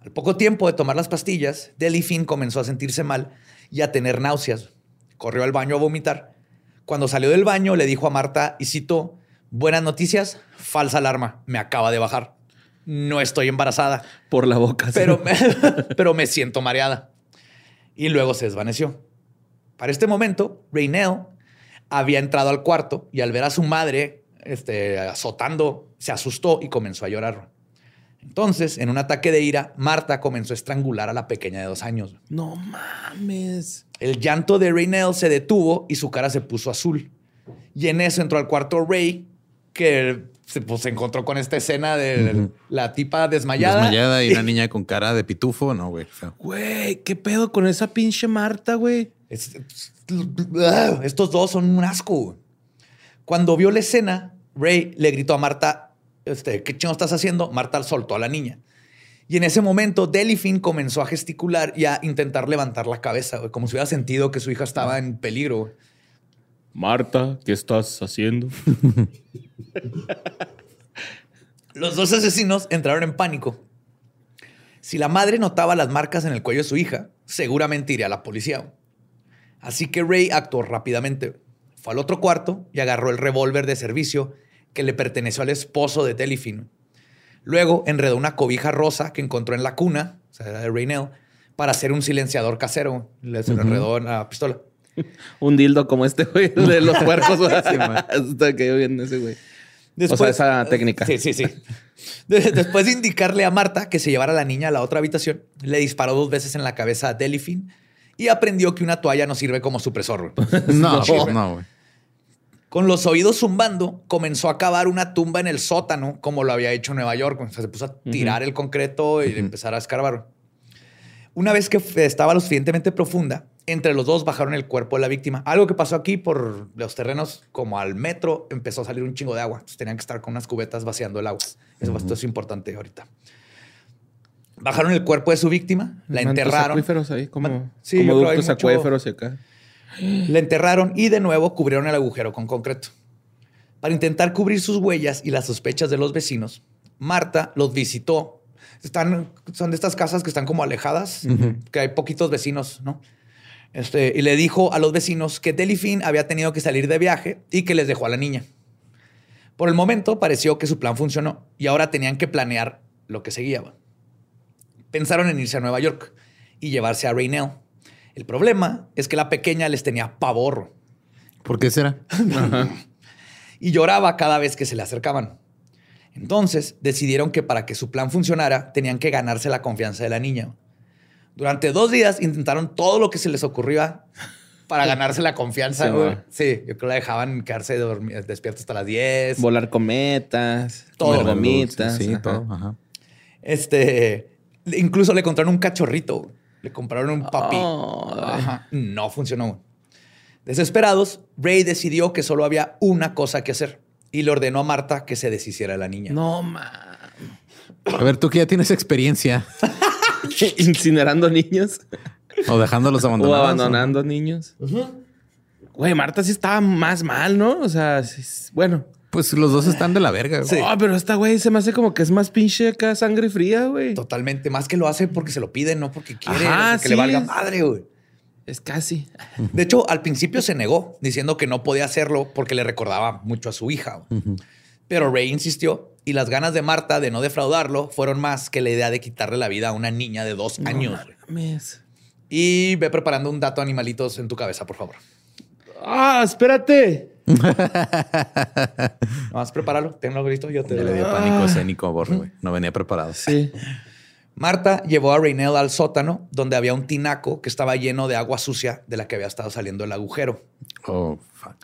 Al poco tiempo de tomar las pastillas, Delphine comenzó a sentirse mal y a tener náuseas. Corrió al baño a vomitar. Cuando salió del baño, le dijo a Marta, y cito, buenas noticias, falsa alarma, me acaba de bajar. No estoy embarazada, Por la boca. sí. pero me, pero me siento mareada. Y luego se desvaneció. Para este momento, Raynell había entrado al cuarto y al ver a su madre este, azotando, se asustó y comenzó a llorar. Entonces, en un ataque de ira, Marta comenzó a estrangular a la pequeña de dos años. No mames. El llanto de Raynell se detuvo y su cara se puso azul. Y en eso entró al cuarto Ray, que se, pues, se encontró con esta escena de la tipa desmayada. Desmayada y una niña con cara de pitufo. No, güey. Güey, ¿qué pedo con esa pinche Marta, güey? Es- estos dos son un asco. Cuando vio la escena, Ray le gritó a Marta, este, ¿qué chingo estás haciendo? Marta soltó a la niña. Y en ese momento, Delphine comenzó a gesticular y a intentar levantar la cabeza, güey, como si hubiera sentido que su hija estaba en peligro. güey. Marta, ¿qué estás haciendo? Los dos asesinos entraron en pánico. Si la madre notaba las marcas en el cuello de su hija, seguramente iría a la policía. Así que Ray actuó rápidamente. Fue al otro cuarto y agarró el revólver de servicio que le perteneció al esposo de Delphine. Luego enredó una cobija rosa que encontró en la cuna, o sea, era de Raynell, para hacer un silenciador casero. Le se lo enredó en la pistola. Un dildo como este, güey, de los puercos. Hasta que yo bien ese, güey. O sea, esa técnica. Sí, sí, sí. De- Después de indicarle a Marta que se llevara a la niña a la otra habitación, le disparó dos veces en la cabeza a Delphine y aprendió que una toalla no sirve como supresor. No, no, güey. Con los oídos zumbando, comenzó a cavar una tumba en el sótano, como lo había hecho en Nueva York. O sea, se puso a tirar el concreto y empezar a escarbar. Una vez que estaba lo suficientemente profunda, entre los dos bajaron el cuerpo de la víctima. Algo que pasó aquí por los terrenos, como al metro, empezó a salir un chingo de agua. Entonces tenían que estar con unas cubetas vaciando el agua. Eso esto es importante ahorita. Bajaron el cuerpo de su víctima, la Mantos enterraron. acuíferos ahí, como, sí, ductos mucho- acuíferos y acá. La enterraron y de nuevo cubrieron el agujero con concreto. Para intentar cubrir sus huellas y las sospechas de los vecinos, Marta los visitó. Están, son de estas casas que están como alejadas, que hay poquitos vecinos, ¿no? Este, y le dijo a los vecinos que Delphine había tenido que salir de viaje y que les dejó a la niña. Por el momento pareció que su plan funcionó y ahora tenían que planear lo que seguía. Pensaron en irse a Nueva York y llevarse a Raynell. El problema es que la pequeña les tenía pavor ¿Por qué será? y lloraba cada vez que se le acercaban. Entonces decidieron que para que su plan funcionara tenían que ganarse la confianza de la niña. Durante dos días intentaron todo lo que se les ocurría para ganarse la confianza. Sí, güey. güey. Sí, yo creo que la dejaban quedarse dormi- despierta hasta las 10. Volar cometas, Todo. comer gomitas. Sí, ajá. todo. Ajá. Este, incluso le compraron un cachorrito. Le compraron un papi. Oh, Ajá. No funcionó. Desesperados, Ray decidió que solo había una cosa que hacer y le ordenó a Marta que se deshiciera de la niña. No, man. A ver, tú que ya tienes experiencia Incinerando niños o dejándolos o abandonados. abandonando niños. Güey, Marta sí estaba más mal, ¿no? O sea, bueno. Pues los dos están de la verga. güey. Oh, pero esta güey se me hace como que es más pinche acá sangre fría, güey. Totalmente. Más que lo hace porque se lo piden, no porque quiere. Ajá, sí. le valga madre, güey. Es casi. De hecho, al principio se negó, diciendo que no podía hacerlo porque le recordaba mucho a su hija. Pero Ray insistió y las ganas de Marta de no defraudarlo fueron más que la idea de quitarle la vida a una niña de dos años. Y ve preparando un dato animalitos en tu cabeza, por favor. Ah, espérate. Nomás prepáralo, tenlo listo, yo te Ya le dio pánico escénico a Borre, güey. No venía preparado. Sí. Marta llevó a Raynell al sótano, donde había un tinaco que estaba lleno de agua sucia de la que había estado saliendo el agujero. Oh, fuck.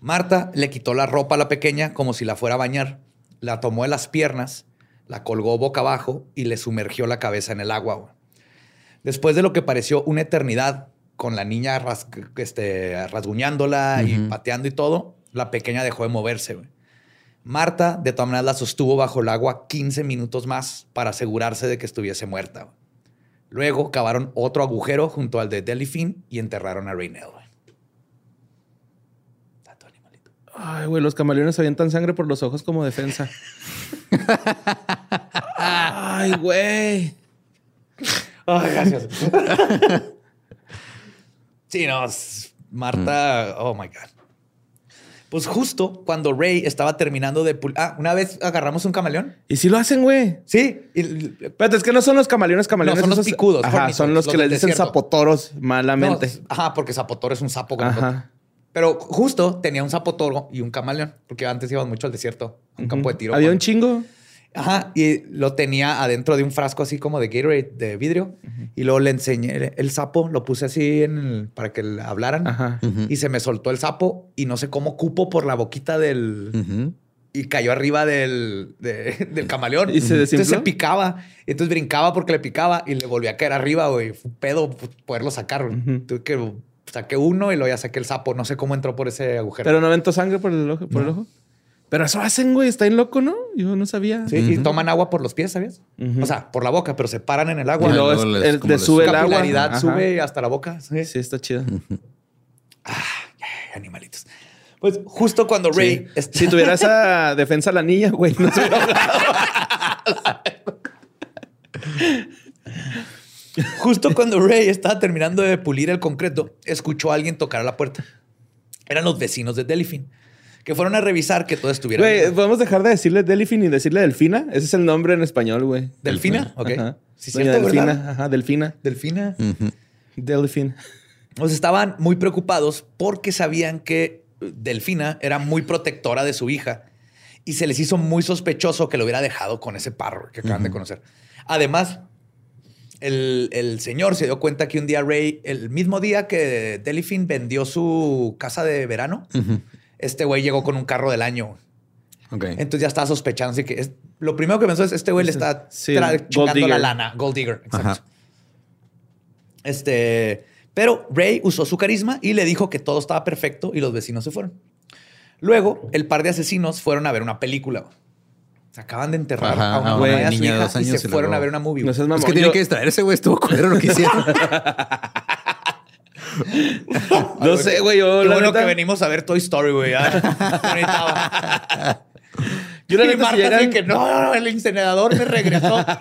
Marta le quitó la ropa a la pequeña como si la fuera a bañar, la tomó de las piernas, la colgó boca abajo y le sumergió la cabeza en el agua. Después de lo que pareció una eternidad, con la niña ras- este, rasguñándola y pateando y todo, la pequeña dejó de moverse. güey. Marta, de todas maneras, la sostuvo bajo el agua 15 minutos más para asegurarse de que estuviese muerta. güey. Luego cavaron otro agujero junto al de Delphine y enterraron a animalito. Ay, güey, los camaleones avientan sangre por los ojos como defensa. Ay, güey. Ay, gracias. sí, no, Marta, oh my God. Pues justo cuando Ray estaba terminando de pul- Ah, una vez agarramos un camaleón. ¿Y si lo hacen, güey? Sí. y- Espérate, es que no son los camaleones, camaleones. No, son los picudos, Ajá, son los, los que les dicen desierto. zapotoros no, malamente. ajá, porque Zapotor es un sapo. como Ajá. Pero justo tenía un zapotoro y un camaleón, porque antes íbamos mucho al desierto, a un campo de tiro. Había un chingo. Ajá, y lo tenía adentro de un frasco así como de Gatorade de vidrio. Y luego le enseñé el sapo, lo puse así en el- para que le hablaran. Ajá. Y se me soltó el sapo y no sé cómo cupo por la boquita del... Ujú. Y cayó arriba del, de- del camaleón. ¿Y se Entonces desinfló? se picaba. Entonces brincaba porque le picaba y le volvía a caer arriba, güey. Fue un pedo poderlo sacar. Tuve que saqué uno y luego ya saqué el sapo. No sé cómo entró por ese agujero. Pero no aventó sangre por el ojo. Por el ojo. Pero eso hacen, güey. Está en loco, ¿no? Yo no sabía. Sí, y toman agua por los pies, ¿sabías? O sea, por la boca, pero se paran en el agua. Y luego les- el- les- sube el la agua. Ajá. sube hasta la boca. Sí. Sí, está chido. Ay, animalitos. Pues justo cuando Ray... Sí. est- Si tuviera esa defensa la niña, güey, no se hubiera ahogado. Justo cuando Ray estaba terminando de pulir el concreto, escuchó a alguien tocar a la puerta. Eran los vecinos de Delphine, que fueron a revisar que todo estuviera Güey, bien. podemos dejar de decirle Delfín y decirle Delfina. Ese es el nombre en español, güey. ¿Delfina? Ok. Ajá. Sí, Doña cierto, Delfina. ¿verdad? Ajá, Delfina. Delfina. Delfín. Pues estaban muy preocupados porque sabían que Delfina era muy protectora de su hija y se les hizo muy sospechoso que lo hubiera dejado con ese parro que acaban de conocer. Además, el, el señor se dio cuenta que un día Ray, el mismo día que Delphine vendió su casa de verano, este güey llegó con un carro del año. Entonces ya estaba sospechando. Así que es- lo primero que pensó es: este güey le está Sí, chingando la lana. Gold digger. Exacto. Ajá. Este, pero Ray usó su carisma y le dijo que todo estaba perfecto y los vecinos se fueron. Luego, el par de asesinos fueron a ver una película. Se acaban de enterrar Ajá, a una a mamá una y a su hija y se fueron a ver una movie. No. Es que tiene que distraerse, güey. Estuvo culero lo que hicieron. No sé, güey. Yo Lo la bueno neta- que venimos a ver Toy Story, güey. Yo la y neta, si Marta llegan- así que no, no, no, el incinerador me regresó.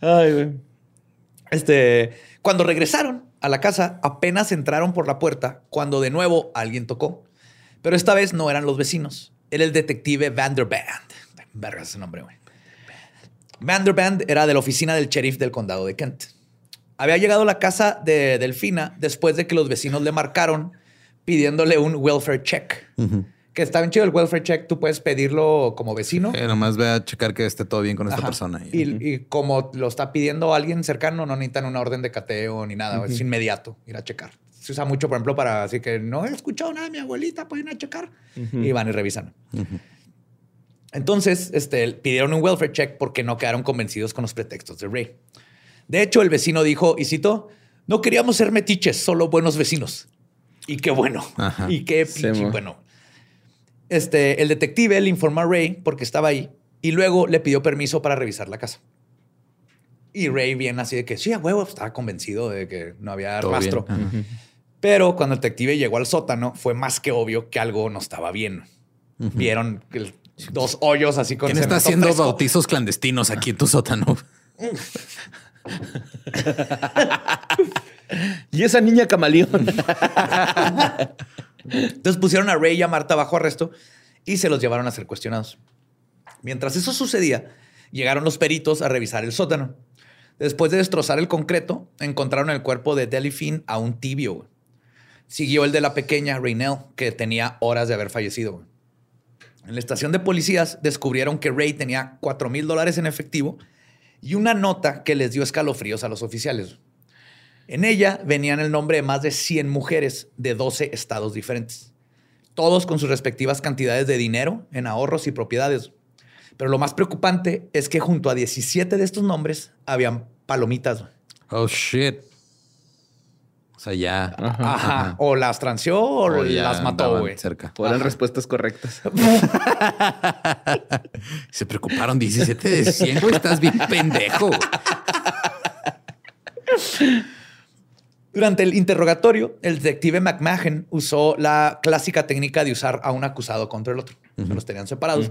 Ay, güey. Este, cuando regresaron a la casa, apenas entraron por la puerta cuando de nuevo alguien tocó. Pero esta vez no eran los vecinos. Era el detective Vanderband. Verga ese nombre, güey. Vanderband era de la oficina del sheriff del condado de Kent. Había llegado a la casa de Delfina después de que los vecinos le marcaron pidiéndole un welfare check. Que está bien chido el welfare check. Tú puedes pedirlo como vecino. Eh, nomás ve a checar que esté todo bien con esta Ajá. persona. Y, y como lo está pidiendo alguien cercano, no necesitan una orden de cateo ni nada. Es inmediato ir a checar. Se usa mucho, por ejemplo, para así que no he escuchado nada de mi abuelita, pueden ir a checar. Y van y revisan. Entonces, este, pidieron un welfare check porque no quedaron convencidos con los pretextos de Ray. De hecho, el vecino dijo, y cito, no queríamos ser metiches, solo buenos vecinos. Y qué bueno. Ajá. Y qué pinche bueno. Este, el detective le informó a Ray porque estaba ahí y luego le pidió permiso para revisar la casa. Y Ray bien así de que sí, a huevo, estaba convencido de que no había Todo rastro. Pero cuando el detective llegó al sótano, fue más que obvio que algo no estaba bien. Vieron el- dos hoyos así con ¿Quién está haciendo fresco. bautizos clandestinos aquí en tu sótano? Y esa niña camaleón. Entonces pusieron a Ray y a Marta bajo arresto y se los llevaron a ser cuestionados. Mientras eso sucedía, llegaron los peritos a revisar el sótano. Después de destrozar el concreto, encontraron el cuerpo de Delphine aún tibio. Siguió el de la pequeña Raynell, que tenía horas de haber fallecido. En la estación de policías descubrieron que Ray tenía 4 mil dólares en efectivo y una nota que les dio escalofríos a los oficiales. En ella venían el nombre de más de 100 mujeres de 12 estados diferentes, todos con sus respectivas cantidades de dinero en ahorros y propiedades. Pero lo más preocupante es que junto a 17 de estos nombres habían palomitas. Oh, shit. O sea, ya. Ajá. O las transió o, las mató, güey. Cerca. O eran respuestas correctas. Se preocuparon 17 de 100, güey. Estás bien pendejo. Durante el interrogatorio, el detective McMahon usó la clásica técnica de usar a un acusado contra el otro. Se Los tenían separados.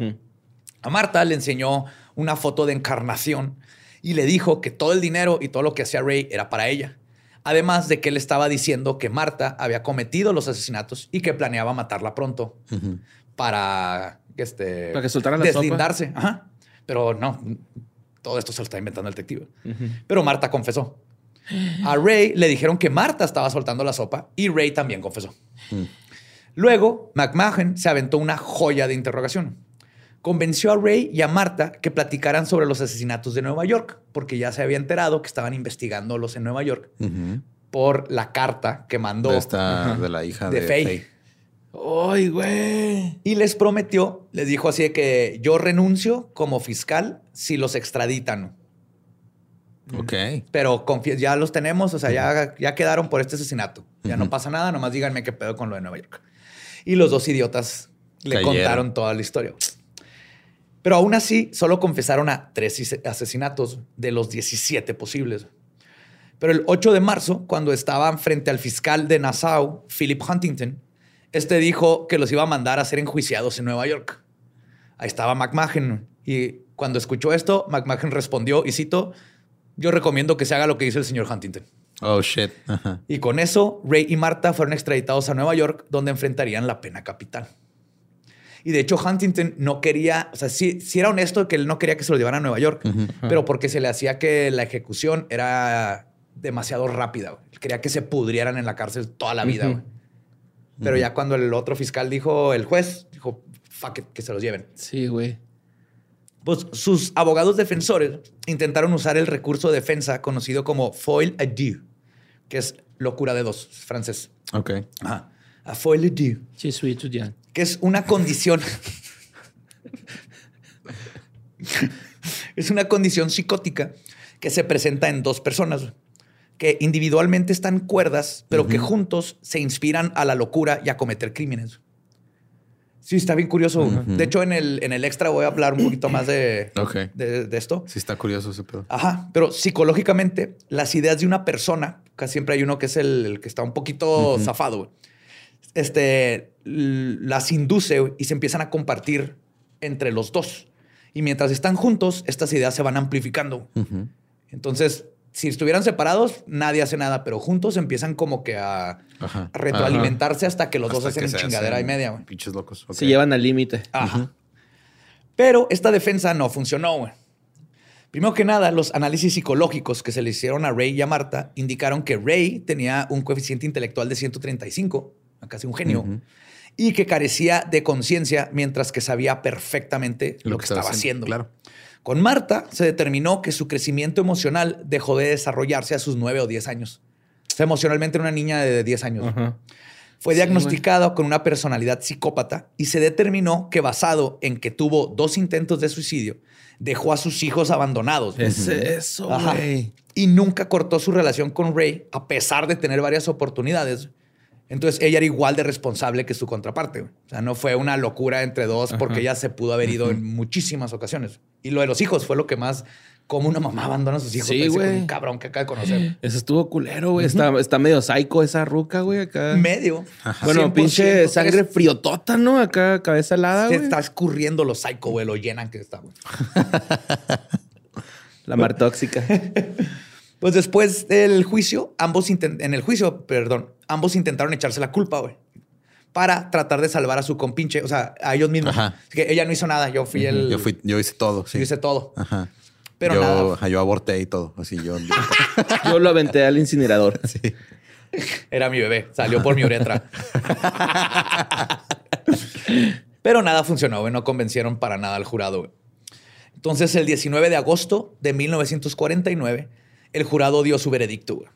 A Marta le enseñó una foto de encarnación y le dijo que todo el dinero y todo lo que hacía Ray era para ella. Además de que él estaba diciendo que Marta había cometido los asesinatos y que planeaba matarla pronto para, este, Para que soltara la sopa. deslindarse. Ajá. Pero no, todo esto se lo está inventando el detective. Pero Marta confesó. A Ray le dijeron que Marta estaba soltando la sopa y Ray también confesó. Luego, McMahon se aventó una joya de interrogación. Convenció a Ray y a Marta que platicaran sobre los asesinatos de Nueva York, porque ya se había enterado que estaban investigándolos en Nueva York por la carta que mandó De esta, de la hija de de, Faye. Faye. Ay, güey. Y les prometió, les dijo así de que yo renuncio como fiscal si los extraditan. Ok. Pero ya los tenemos, o sea, ya, ya quedaron por este asesinato. Ya no pasa nada, nomás díganme qué pedo con lo de Nueva York. Y los dos idiotas le Cayeron. contaron toda la historia. Pero aún así, solo confesaron a tres asesinatos de los 17 posibles. Pero el 8 de marzo, cuando estaban frente al fiscal de Nassau, Philip Huntington, este dijo que los iba a mandar a ser enjuiciados en Nueva York. Ahí estaba McMahon. Y cuando escuchó esto, McMahon respondió, y cito, yo recomiendo que se haga lo que dice el señor Huntington. Oh, shit. Y con eso, Ray y Marta fueron extraditados a Nueva York, donde enfrentarían la pena capital. Y de hecho, Huntington no quería, o sea, sí, sí era honesto que él no quería que se lo llevaran a Nueva York, pero porque se le hacía que la ejecución era demasiado rápida. güey. Quería que se pudrieran en la cárcel toda la vida. güey. Pero ya cuando el otro fiscal dijo, el juez dijo, fuck it, que se los lleven. Sí, güey. Pues sus abogados defensores intentaron usar el recurso de defensa conocido como foil à deux, que es locura de dos, francés. Ok. Ajá. A foil à deux, Sí, soy estudiante. Que es una condición. es una condición psicótica que se presenta en dos personas que individualmente están cuerdas, pero que juntos se inspiran a la locura y a cometer crímenes. Sí, está bien curioso. De hecho, en el, en el extra voy a hablar un poquito más de, de, de esto. Sí, está curioso ese pedo. Ajá, pero psicológicamente, las ideas de una persona, casi siempre hay uno que es el, el que está un poquito zafado, güey, este, l- las induce y se empiezan a compartir entre los dos. Y mientras están juntos, estas ideas se van amplificando. Entonces, si estuvieran separados, nadie hace nada, pero juntos empiezan como que a, Ajá. a retroalimentarse hasta que los dos Hasta hacen chingadera y media. Pinches locos. Se llevan al límite. Ajá. Pero esta defensa no funcionó, güey. Primero que nada, los análisis psicológicos que se le hicieron a Ray y a Marta indicaron que Ray tenía un coeficiente intelectual de 135, casi un genio, y que carecía de conciencia mientras que sabía perfectamente lo, que estaba haciendo. Claro. Con Marta se determinó que su crecimiento emocional dejó de desarrollarse a sus 9 o 10 años. O sea, emocionalmente era una niña de 10 años. Ajá. Fue diagnosticado con una personalidad psicópata y se determinó que basado en que tuvo dos intentos de suicidio, dejó a sus hijos abandonados. Es eso, güey. Y nunca cortó su relación con Ray a pesar de tener varias oportunidades. Entonces ella era igual de responsable que su contraparte. güey. O sea, no fue una locura entre dos porque ella se pudo haber ido en muchísimas ocasiones. Y lo de los hijos fue lo que más, como una mamá abandona a sus hijos. Sí, güey. Un cabrón que acaba de conocer. Eso estuvo culero, güey. está, está medio psycho esa ruca, güey, acá. Medio. Bueno, 100%, pinche sangre friotota, ¿no? Acá, cabeza helada, Se güey. está escurriendo los psycho, güey. Lo llenan que está, güey. La mar tóxica. Pues después del juicio, ambos en el juicio, perdón, ambos intentaron echarse la culpa, güey. Para tratar de salvar a su compinche, o sea, a ellos mismos. Ajá. Así que ella no hizo nada, yo fui el. Yo, fui, yo hice todo. Sí. yo hice todo. Ajá. Pero yo, nada. ajá, yo aborté y todo. Así yo. yo- Yo lo aventé al incinerador. sí. Era mi bebé, salió por mi uretra. Pero nada funcionó, güey. No convencieron para nada al jurado, güey. Entonces, el 19 de agosto de 1949, el jurado dio su veredicto, güey.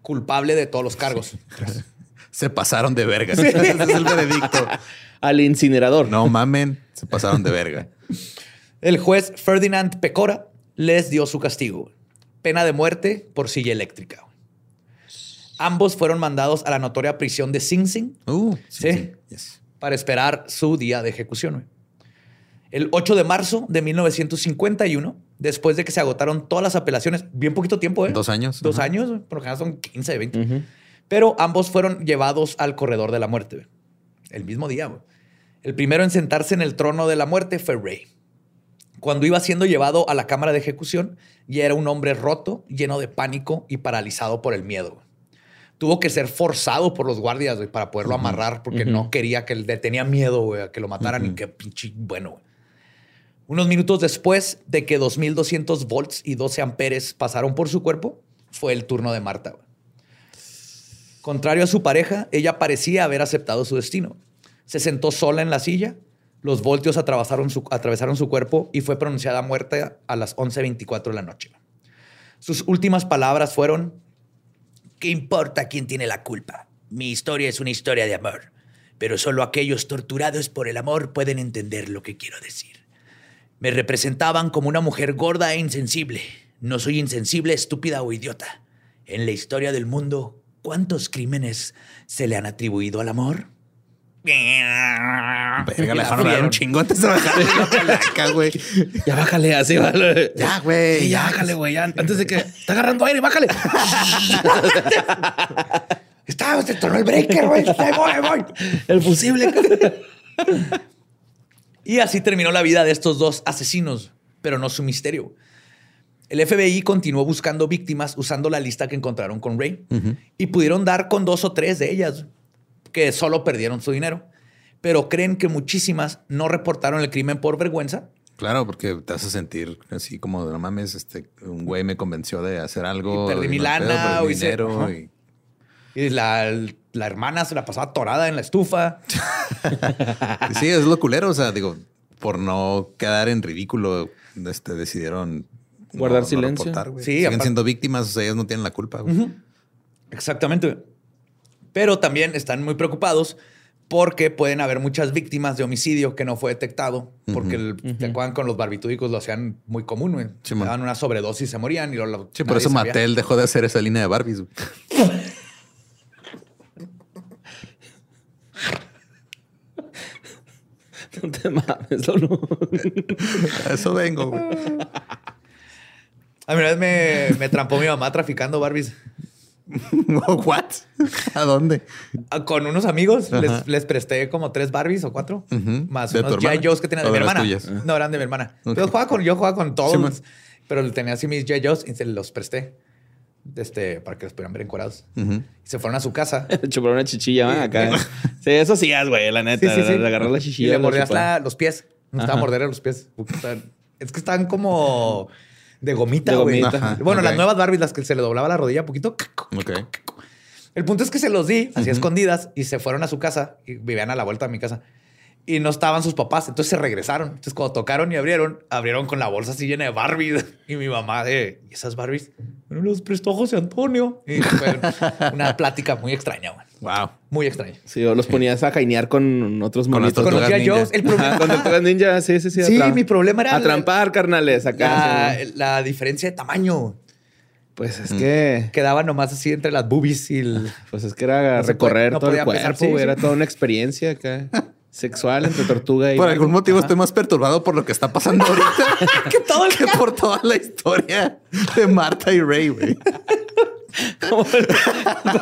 Culpable de todos los cargos. Se pasaron de verga. Ese es el veredicto. Al incinerador. No mamen, se pasaron de verga. El juez Ferdinand Pecora les dio su castigo. Pena de muerte por silla eléctrica. Ambos fueron mandados a la notoria prisión de Sing Sing Uh, sí. Sí. sí, yes. para esperar su día de ejecución. El 8 de marzo de 1951, después de que se agotaron todas las apelaciones, bien poquito tiempo, ¿eh? Dos años. Dos Ajá. años, lo general son 15, 20. Pero ambos fueron llevados al corredor de la muerte, el mismo día. El primero en sentarse en el trono de la muerte fue Ray. Cuando iba siendo llevado a la cámara de ejecución, ya era un hombre roto, lleno de pánico y paralizado por el miedo. Tuvo que ser forzado por los guardias para poderlo amarrar porque no quería que le tenía miedo a que lo mataran y que pinche bueno. Unos minutos después de que 2200 volts y 12 amperes pasaron por su cuerpo, fue el turno de Marta. Contrario a su pareja, ella parecía haber aceptado su destino. Se sentó sola en la silla, los voltios atravesaron su, atravesaron su cuerpo y fue pronunciada muerta a las 11.24 de la noche. Sus últimas palabras fueron, ¿qué importa quién tiene la culpa? Mi historia es una historia de amor, pero solo aquellos torturados por el amor pueden entender lo que quiero decir. Me representaban como una mujer gorda e insensible. No soy insensible, estúpida o idiota. En la historia del mundo, ¿cuántos crímenes se le han atribuido al amor? Verga, le La dejaron un chingo antes de bajar la palaca, güey. Ya bájale, así, vale. Ya, güey. Sí, ya bájale, güey. Antes de que está agarrando aire, bájale. Está, se tornó el breaker, güey. Voy, voy. El fusible. Y así terminó la vida de estos dos asesinos, pero no su misterio. El FBI continuó buscando víctimas usando la lista que encontraron con Ray y pudieron dar con dos o tres de ellas que solo perdieron su dinero, pero creen que muchísimas no reportaron el crimen por vergüenza Claro, porque te hace sentir así como no mames, este un güey me convenció de hacer algo. Y perdí mi lana, perdí o hice- dinero. Ajá. y- y la, la hermana se la pasaba atorada en la estufa. sí, es lo culero. O sea, digo, por no quedar en ridículo, este, decidieron Guardar no- no silencio. reportar. Sí, Siguen aparte- siendo víctimas, o sea, ellos no tienen la culpa. Exactamente. Pero también están muy preocupados porque pueden haber muchas víctimas de homicidio que no fue detectado, porque el- te acuerdan con los barbitúricos lo hacían muy común, güey. Sí, daban una sobredosis y se morían y luego lo- Sí, por eso sabía. Mattel dejó de hacer esa línea de Barbies. güey. No te mames, solo. A eso vengo, güey. A mí una vez me, me trampó mi mamá traficando Barbies. ¿What? ¿A dónde? Ah, Con unos amigos les, les presté como tres Barbies o cuatro, más ¿De tu unos G.I. hermana? Joes que tenía de ¿O mi hermana. tuyas? No, eran de mi hermana. Yo jugaba con, yo jugaba con todos, Sí, pero tenía así mis G.I. Joes y se los presté este, para que los pudieran ver encuadrados. Ujú. Y se fueron a su casa. Chupar una chichilla ¿va? acá. Sí, eso sí es, güey, la neta. Sí, sí, sí. Le agarrar la Y chichilla. le la mordías los pies. Me gustaba Ajá. morderle los pies. Es que están como de gomita, De güey. Bueno, las nuevas Barbies, las que se le doblaba la rodilla un poquito. Ok. El punto es que se los di, así escondidas, y se fueron a su casa y vivían a la vuelta de mi casa. Y no estaban sus papás, entonces se regresaron. Entonces, cuando tocaron y abrieron, abrieron con la bolsa así llena de Barbies. Y mi mamá de, ¿y esas Barbies? Bueno, los prestó José Antonio. Y fue una plática muy extraña, güey. Wow. Muy extraña. Sí, o los ponías a jainear con otros monitos. Con los. Joes, el problema, con tortugas ninja, sí, sí, sí. Sí, mi problema era A trampar, carnales, la, acá. sí. la diferencia de tamaño. Pues es que... Quedaba nomás así entre las boobies y el... Pues es que era No recorrer puede- no todo el cuerpo, pesar, sí, güey. sí. Era toda una experiencia acá. Sexual entre tortuga y... Por algún motivo estoy más perturbado por lo que está pasando ahorita que, todo el que por toda la historia de Marta y Ray, güey. como, el,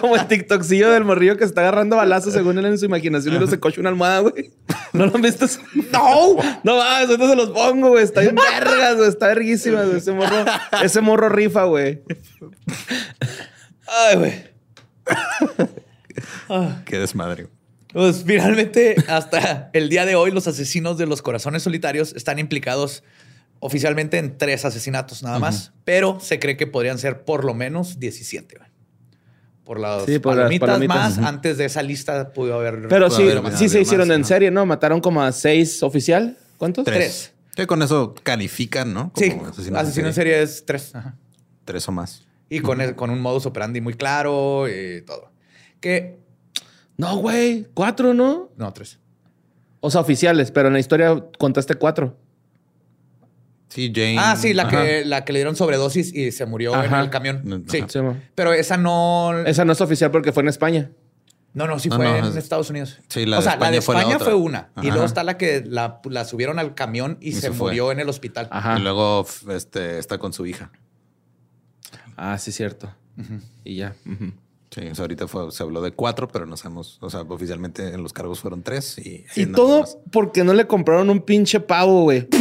como el TikTokcillo del morrillo que está agarrando balazos según él en su imaginación y luego se coche una almohada, güey. ¿No lo han visto? ¡No! No mames, ahorita se los pongo, güey. Está bien vergas, güey. Está verguísima, güey. Ese morro, ese morro rifa, güey. Ay, güey. Qué desmadre. Pues finalmente, hasta el día de hoy, los asesinos de los corazones solitarios están implicados oficialmente en tres asesinatos nada más, pero se cree que podrían ser por lo menos 17. güey. Por las, Sí, por las palomitas, más, antes de esa lista pudo haber... Pero Puede sí, haber sí se hicieron más, en ¿no? serie, ¿no? Mataron como a seis oficial. ¿Cuántos? Tres. Sí, con eso califican, ¿no? Sí, asesino, en serie es tres. Ajá. Tres o más. Y con, el- con un modus operandi muy claro y todo. Que... No, güey. Cuatro, ¿no? No, tres. O sea, oficiales, pero en la historia contaste cuatro. Sí, Jane. Ah, sí, la Ajá. que, la que le dieron sobredosis y se murió en el camión. Ajá. Sí. Pero esa no... Esa no es oficial porque fue en España. No, no, sí No, fue no, en es- Estados Unidos. Sí, la o de sea, la de España fue la España otra. fue, una. Y luego está la que la, la subieron al camión y, Y se, murió en el hospital. Ajá. Y luego este, está con su hija. Ah, sí, cierto. Y ya. Sí, o sea, ahorita fue- se habló de cuatro, pero no sabemos. O sea, oficialmente en los cargos fueron tres. Y, Y todo más. porque no le compraron un pinche pavo, güey.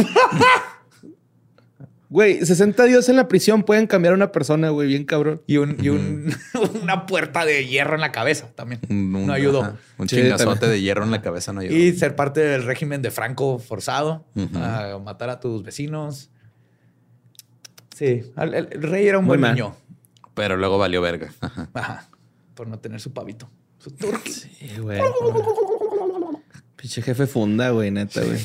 Güey, 60 días en la prisión pueden cambiar a una persona, güey, bien cabrón. Y, un, y un- una puerta de hierro en la cabeza también. Un, no ayudó. ajá, un Sí, chingazote también. de hierro en la cabeza no ayudó. Y ser parte del régimen de Franco forzado Ujú. a matar a tus vecinos. Sí, el, el- el rey era un Muy buen mal. niño. Pero luego valió verga. Ajá. Ajá. Por no tener su pavito. Su turqui. Sí, güey. Pinche jefe funda, güey, neta, güey.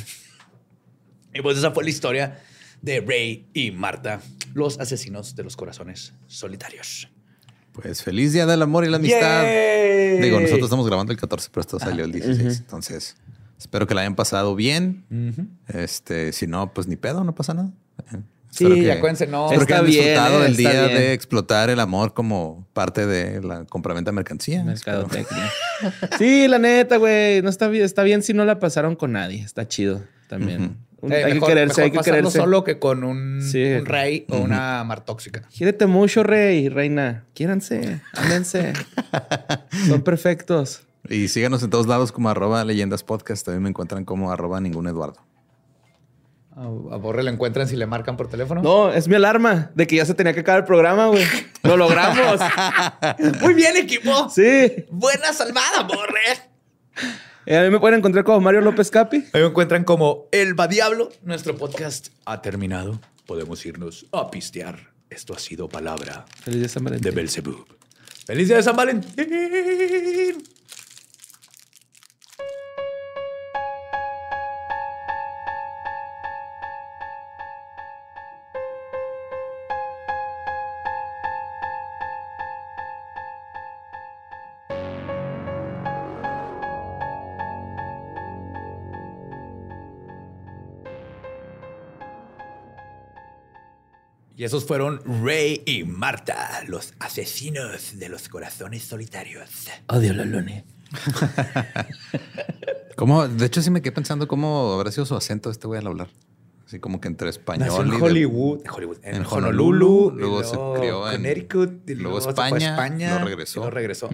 Y pues esa fue la historia de Ray y Marta, los asesinos de los corazones solitarios. Pues feliz día del amor y la amistad. ¡Yay! Digo, nosotros estamos grabando el 14, pero esto salió el 16. Entonces, espero que la hayan pasado bien. Este, si no, pues ni pedo, no pasa nada. Sí, que- acuérdense, no. Espero que bien, disfrutado eh, del día bien. de explotar el amor como parte de la compraventa de mercancía. Mercadotecnia. Sí, la neta, güey. No está bien, está bien si no la pasaron con nadie. Está chido también. Un- Eh, hay mejor, que quererse, mejor hay que quererse. solo que con un, Sí. un rey o una mar tóxica. Quiérete mucho, rey, reina. Quiéranse, ámense. Son perfectos. Y síganos en todos lados como arroba leyendas podcast. También me encuentran como arroba ningún Eduardo. A, a Borre le encuentran si le marcan por teléfono. No, es mi alarma de que ya se tenía que acabar el programa, güey. Lo logramos. Muy bien, equipo. Sí. Buena salvada, Borre. Eh, a mí me pueden encontrar como Mario López Capi. Ahí me encuentran como El Diablo. Nuestro podcast ha terminado. Podemos irnos a pistear. Esto ha sido palabra Feliz día San de Valentín. Belzebub. ¡Feliz día de San Valentín! Y esos fueron Ray y Marta, los asesinos de los corazones solitarios. Odio la luna. ¿Cómo? De hecho, sí me quedé pensando cómo habrá sido su acento este güey al hablar. Así como que entre español Nació en y de- Hollywood, en, Hollywood, en, en Honolulu, luego se crió en- Connecticut, y luego luego, se fue a España, España, luego regresó. y luego regresó.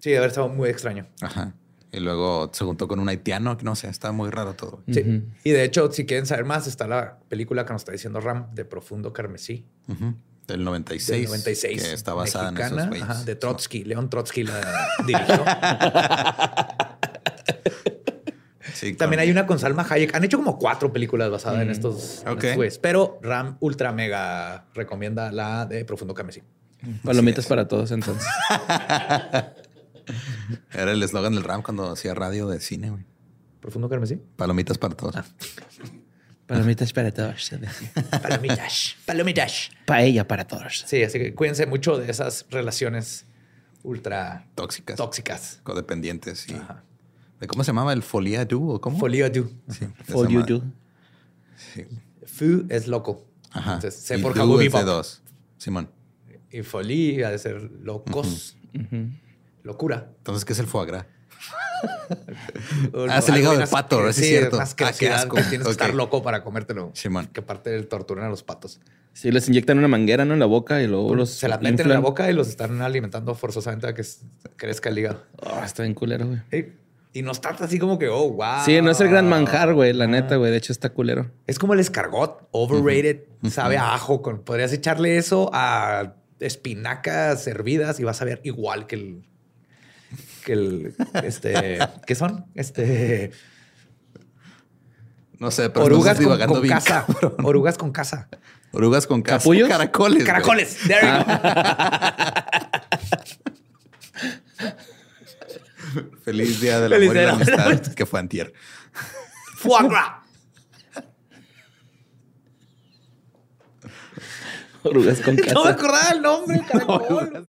Sí, de haber estado muy extraño. Ajá. Y luego se juntó con un haitiano, que no sé, está muy raro todo. Sí. Y de hecho, si quieren saber más, está la película que nos está diciendo Ram de Profundo Carmesí. Ujú. Del 96. Del 96. Que está basada en mexicana, esos ajá, de Trotsky. León Trotsky la dirigió. Sí, También con- hay una con Salma Hayek. Han hecho como cuatro películas basadas en estos en Ok. estos güeyes. Pero Ram ultra mega recomienda la de Profundo Carmesí. Palomitas para todos entonces. Era el eslogan del RAM cuando hacía radio de cine, güey. ¿Profundo Carmesí? Palomitas para todos. Ah. Palomitas para todos. Palomitas. Palomitas. Paella para todos. Sí, así que cuídense mucho de esas relaciones ultra Tóxicas. tóxicas. Codependientes. Y Ajá. ¿De cómo se llamaba? ¿El folia du o cómo? Folio do. Sí, do. Sí. Fu es loco. Ajá. Entonces, du es de Pop. dos. Simón. Y folie ha de ser locos. Locura. Entonces, ¿qué es el foie gras? Ah, es el hígado de pato, sí es sí, cierto. una Ah, qué asco. que Tienes que estar loco para comértelo. Simón. Que parte del torturan a los patos. Sí, les inyectan una manguera ¿no? en la boca y luego los. Se la meten en la boca y los están alimentando forzosamente a que crezca el hígado. Oh, está bien culero, güey. Eh, Y no está así como que, oh, wow. Sí, no es el gran manjar, güey. Ah. La neta, güey. De hecho, está culero. Es como el escargot, overrated, sabe a ajo. Con, podrías echarle eso a espinacas hervidas y vas a ver igual que el. Que el. Este. ¿Qué son? Este. No sé, pero Orugas con, divagando con bien, casa. cabrón. Orugas con casa. Orugas con casa. ¿Capullos? Caracoles. Caracoles. There you go. Feliz día del Feliz amor y la día de la amistad, que fue antier. Foie gras. Orugas con No me casa. acordaba el nombre, caracol.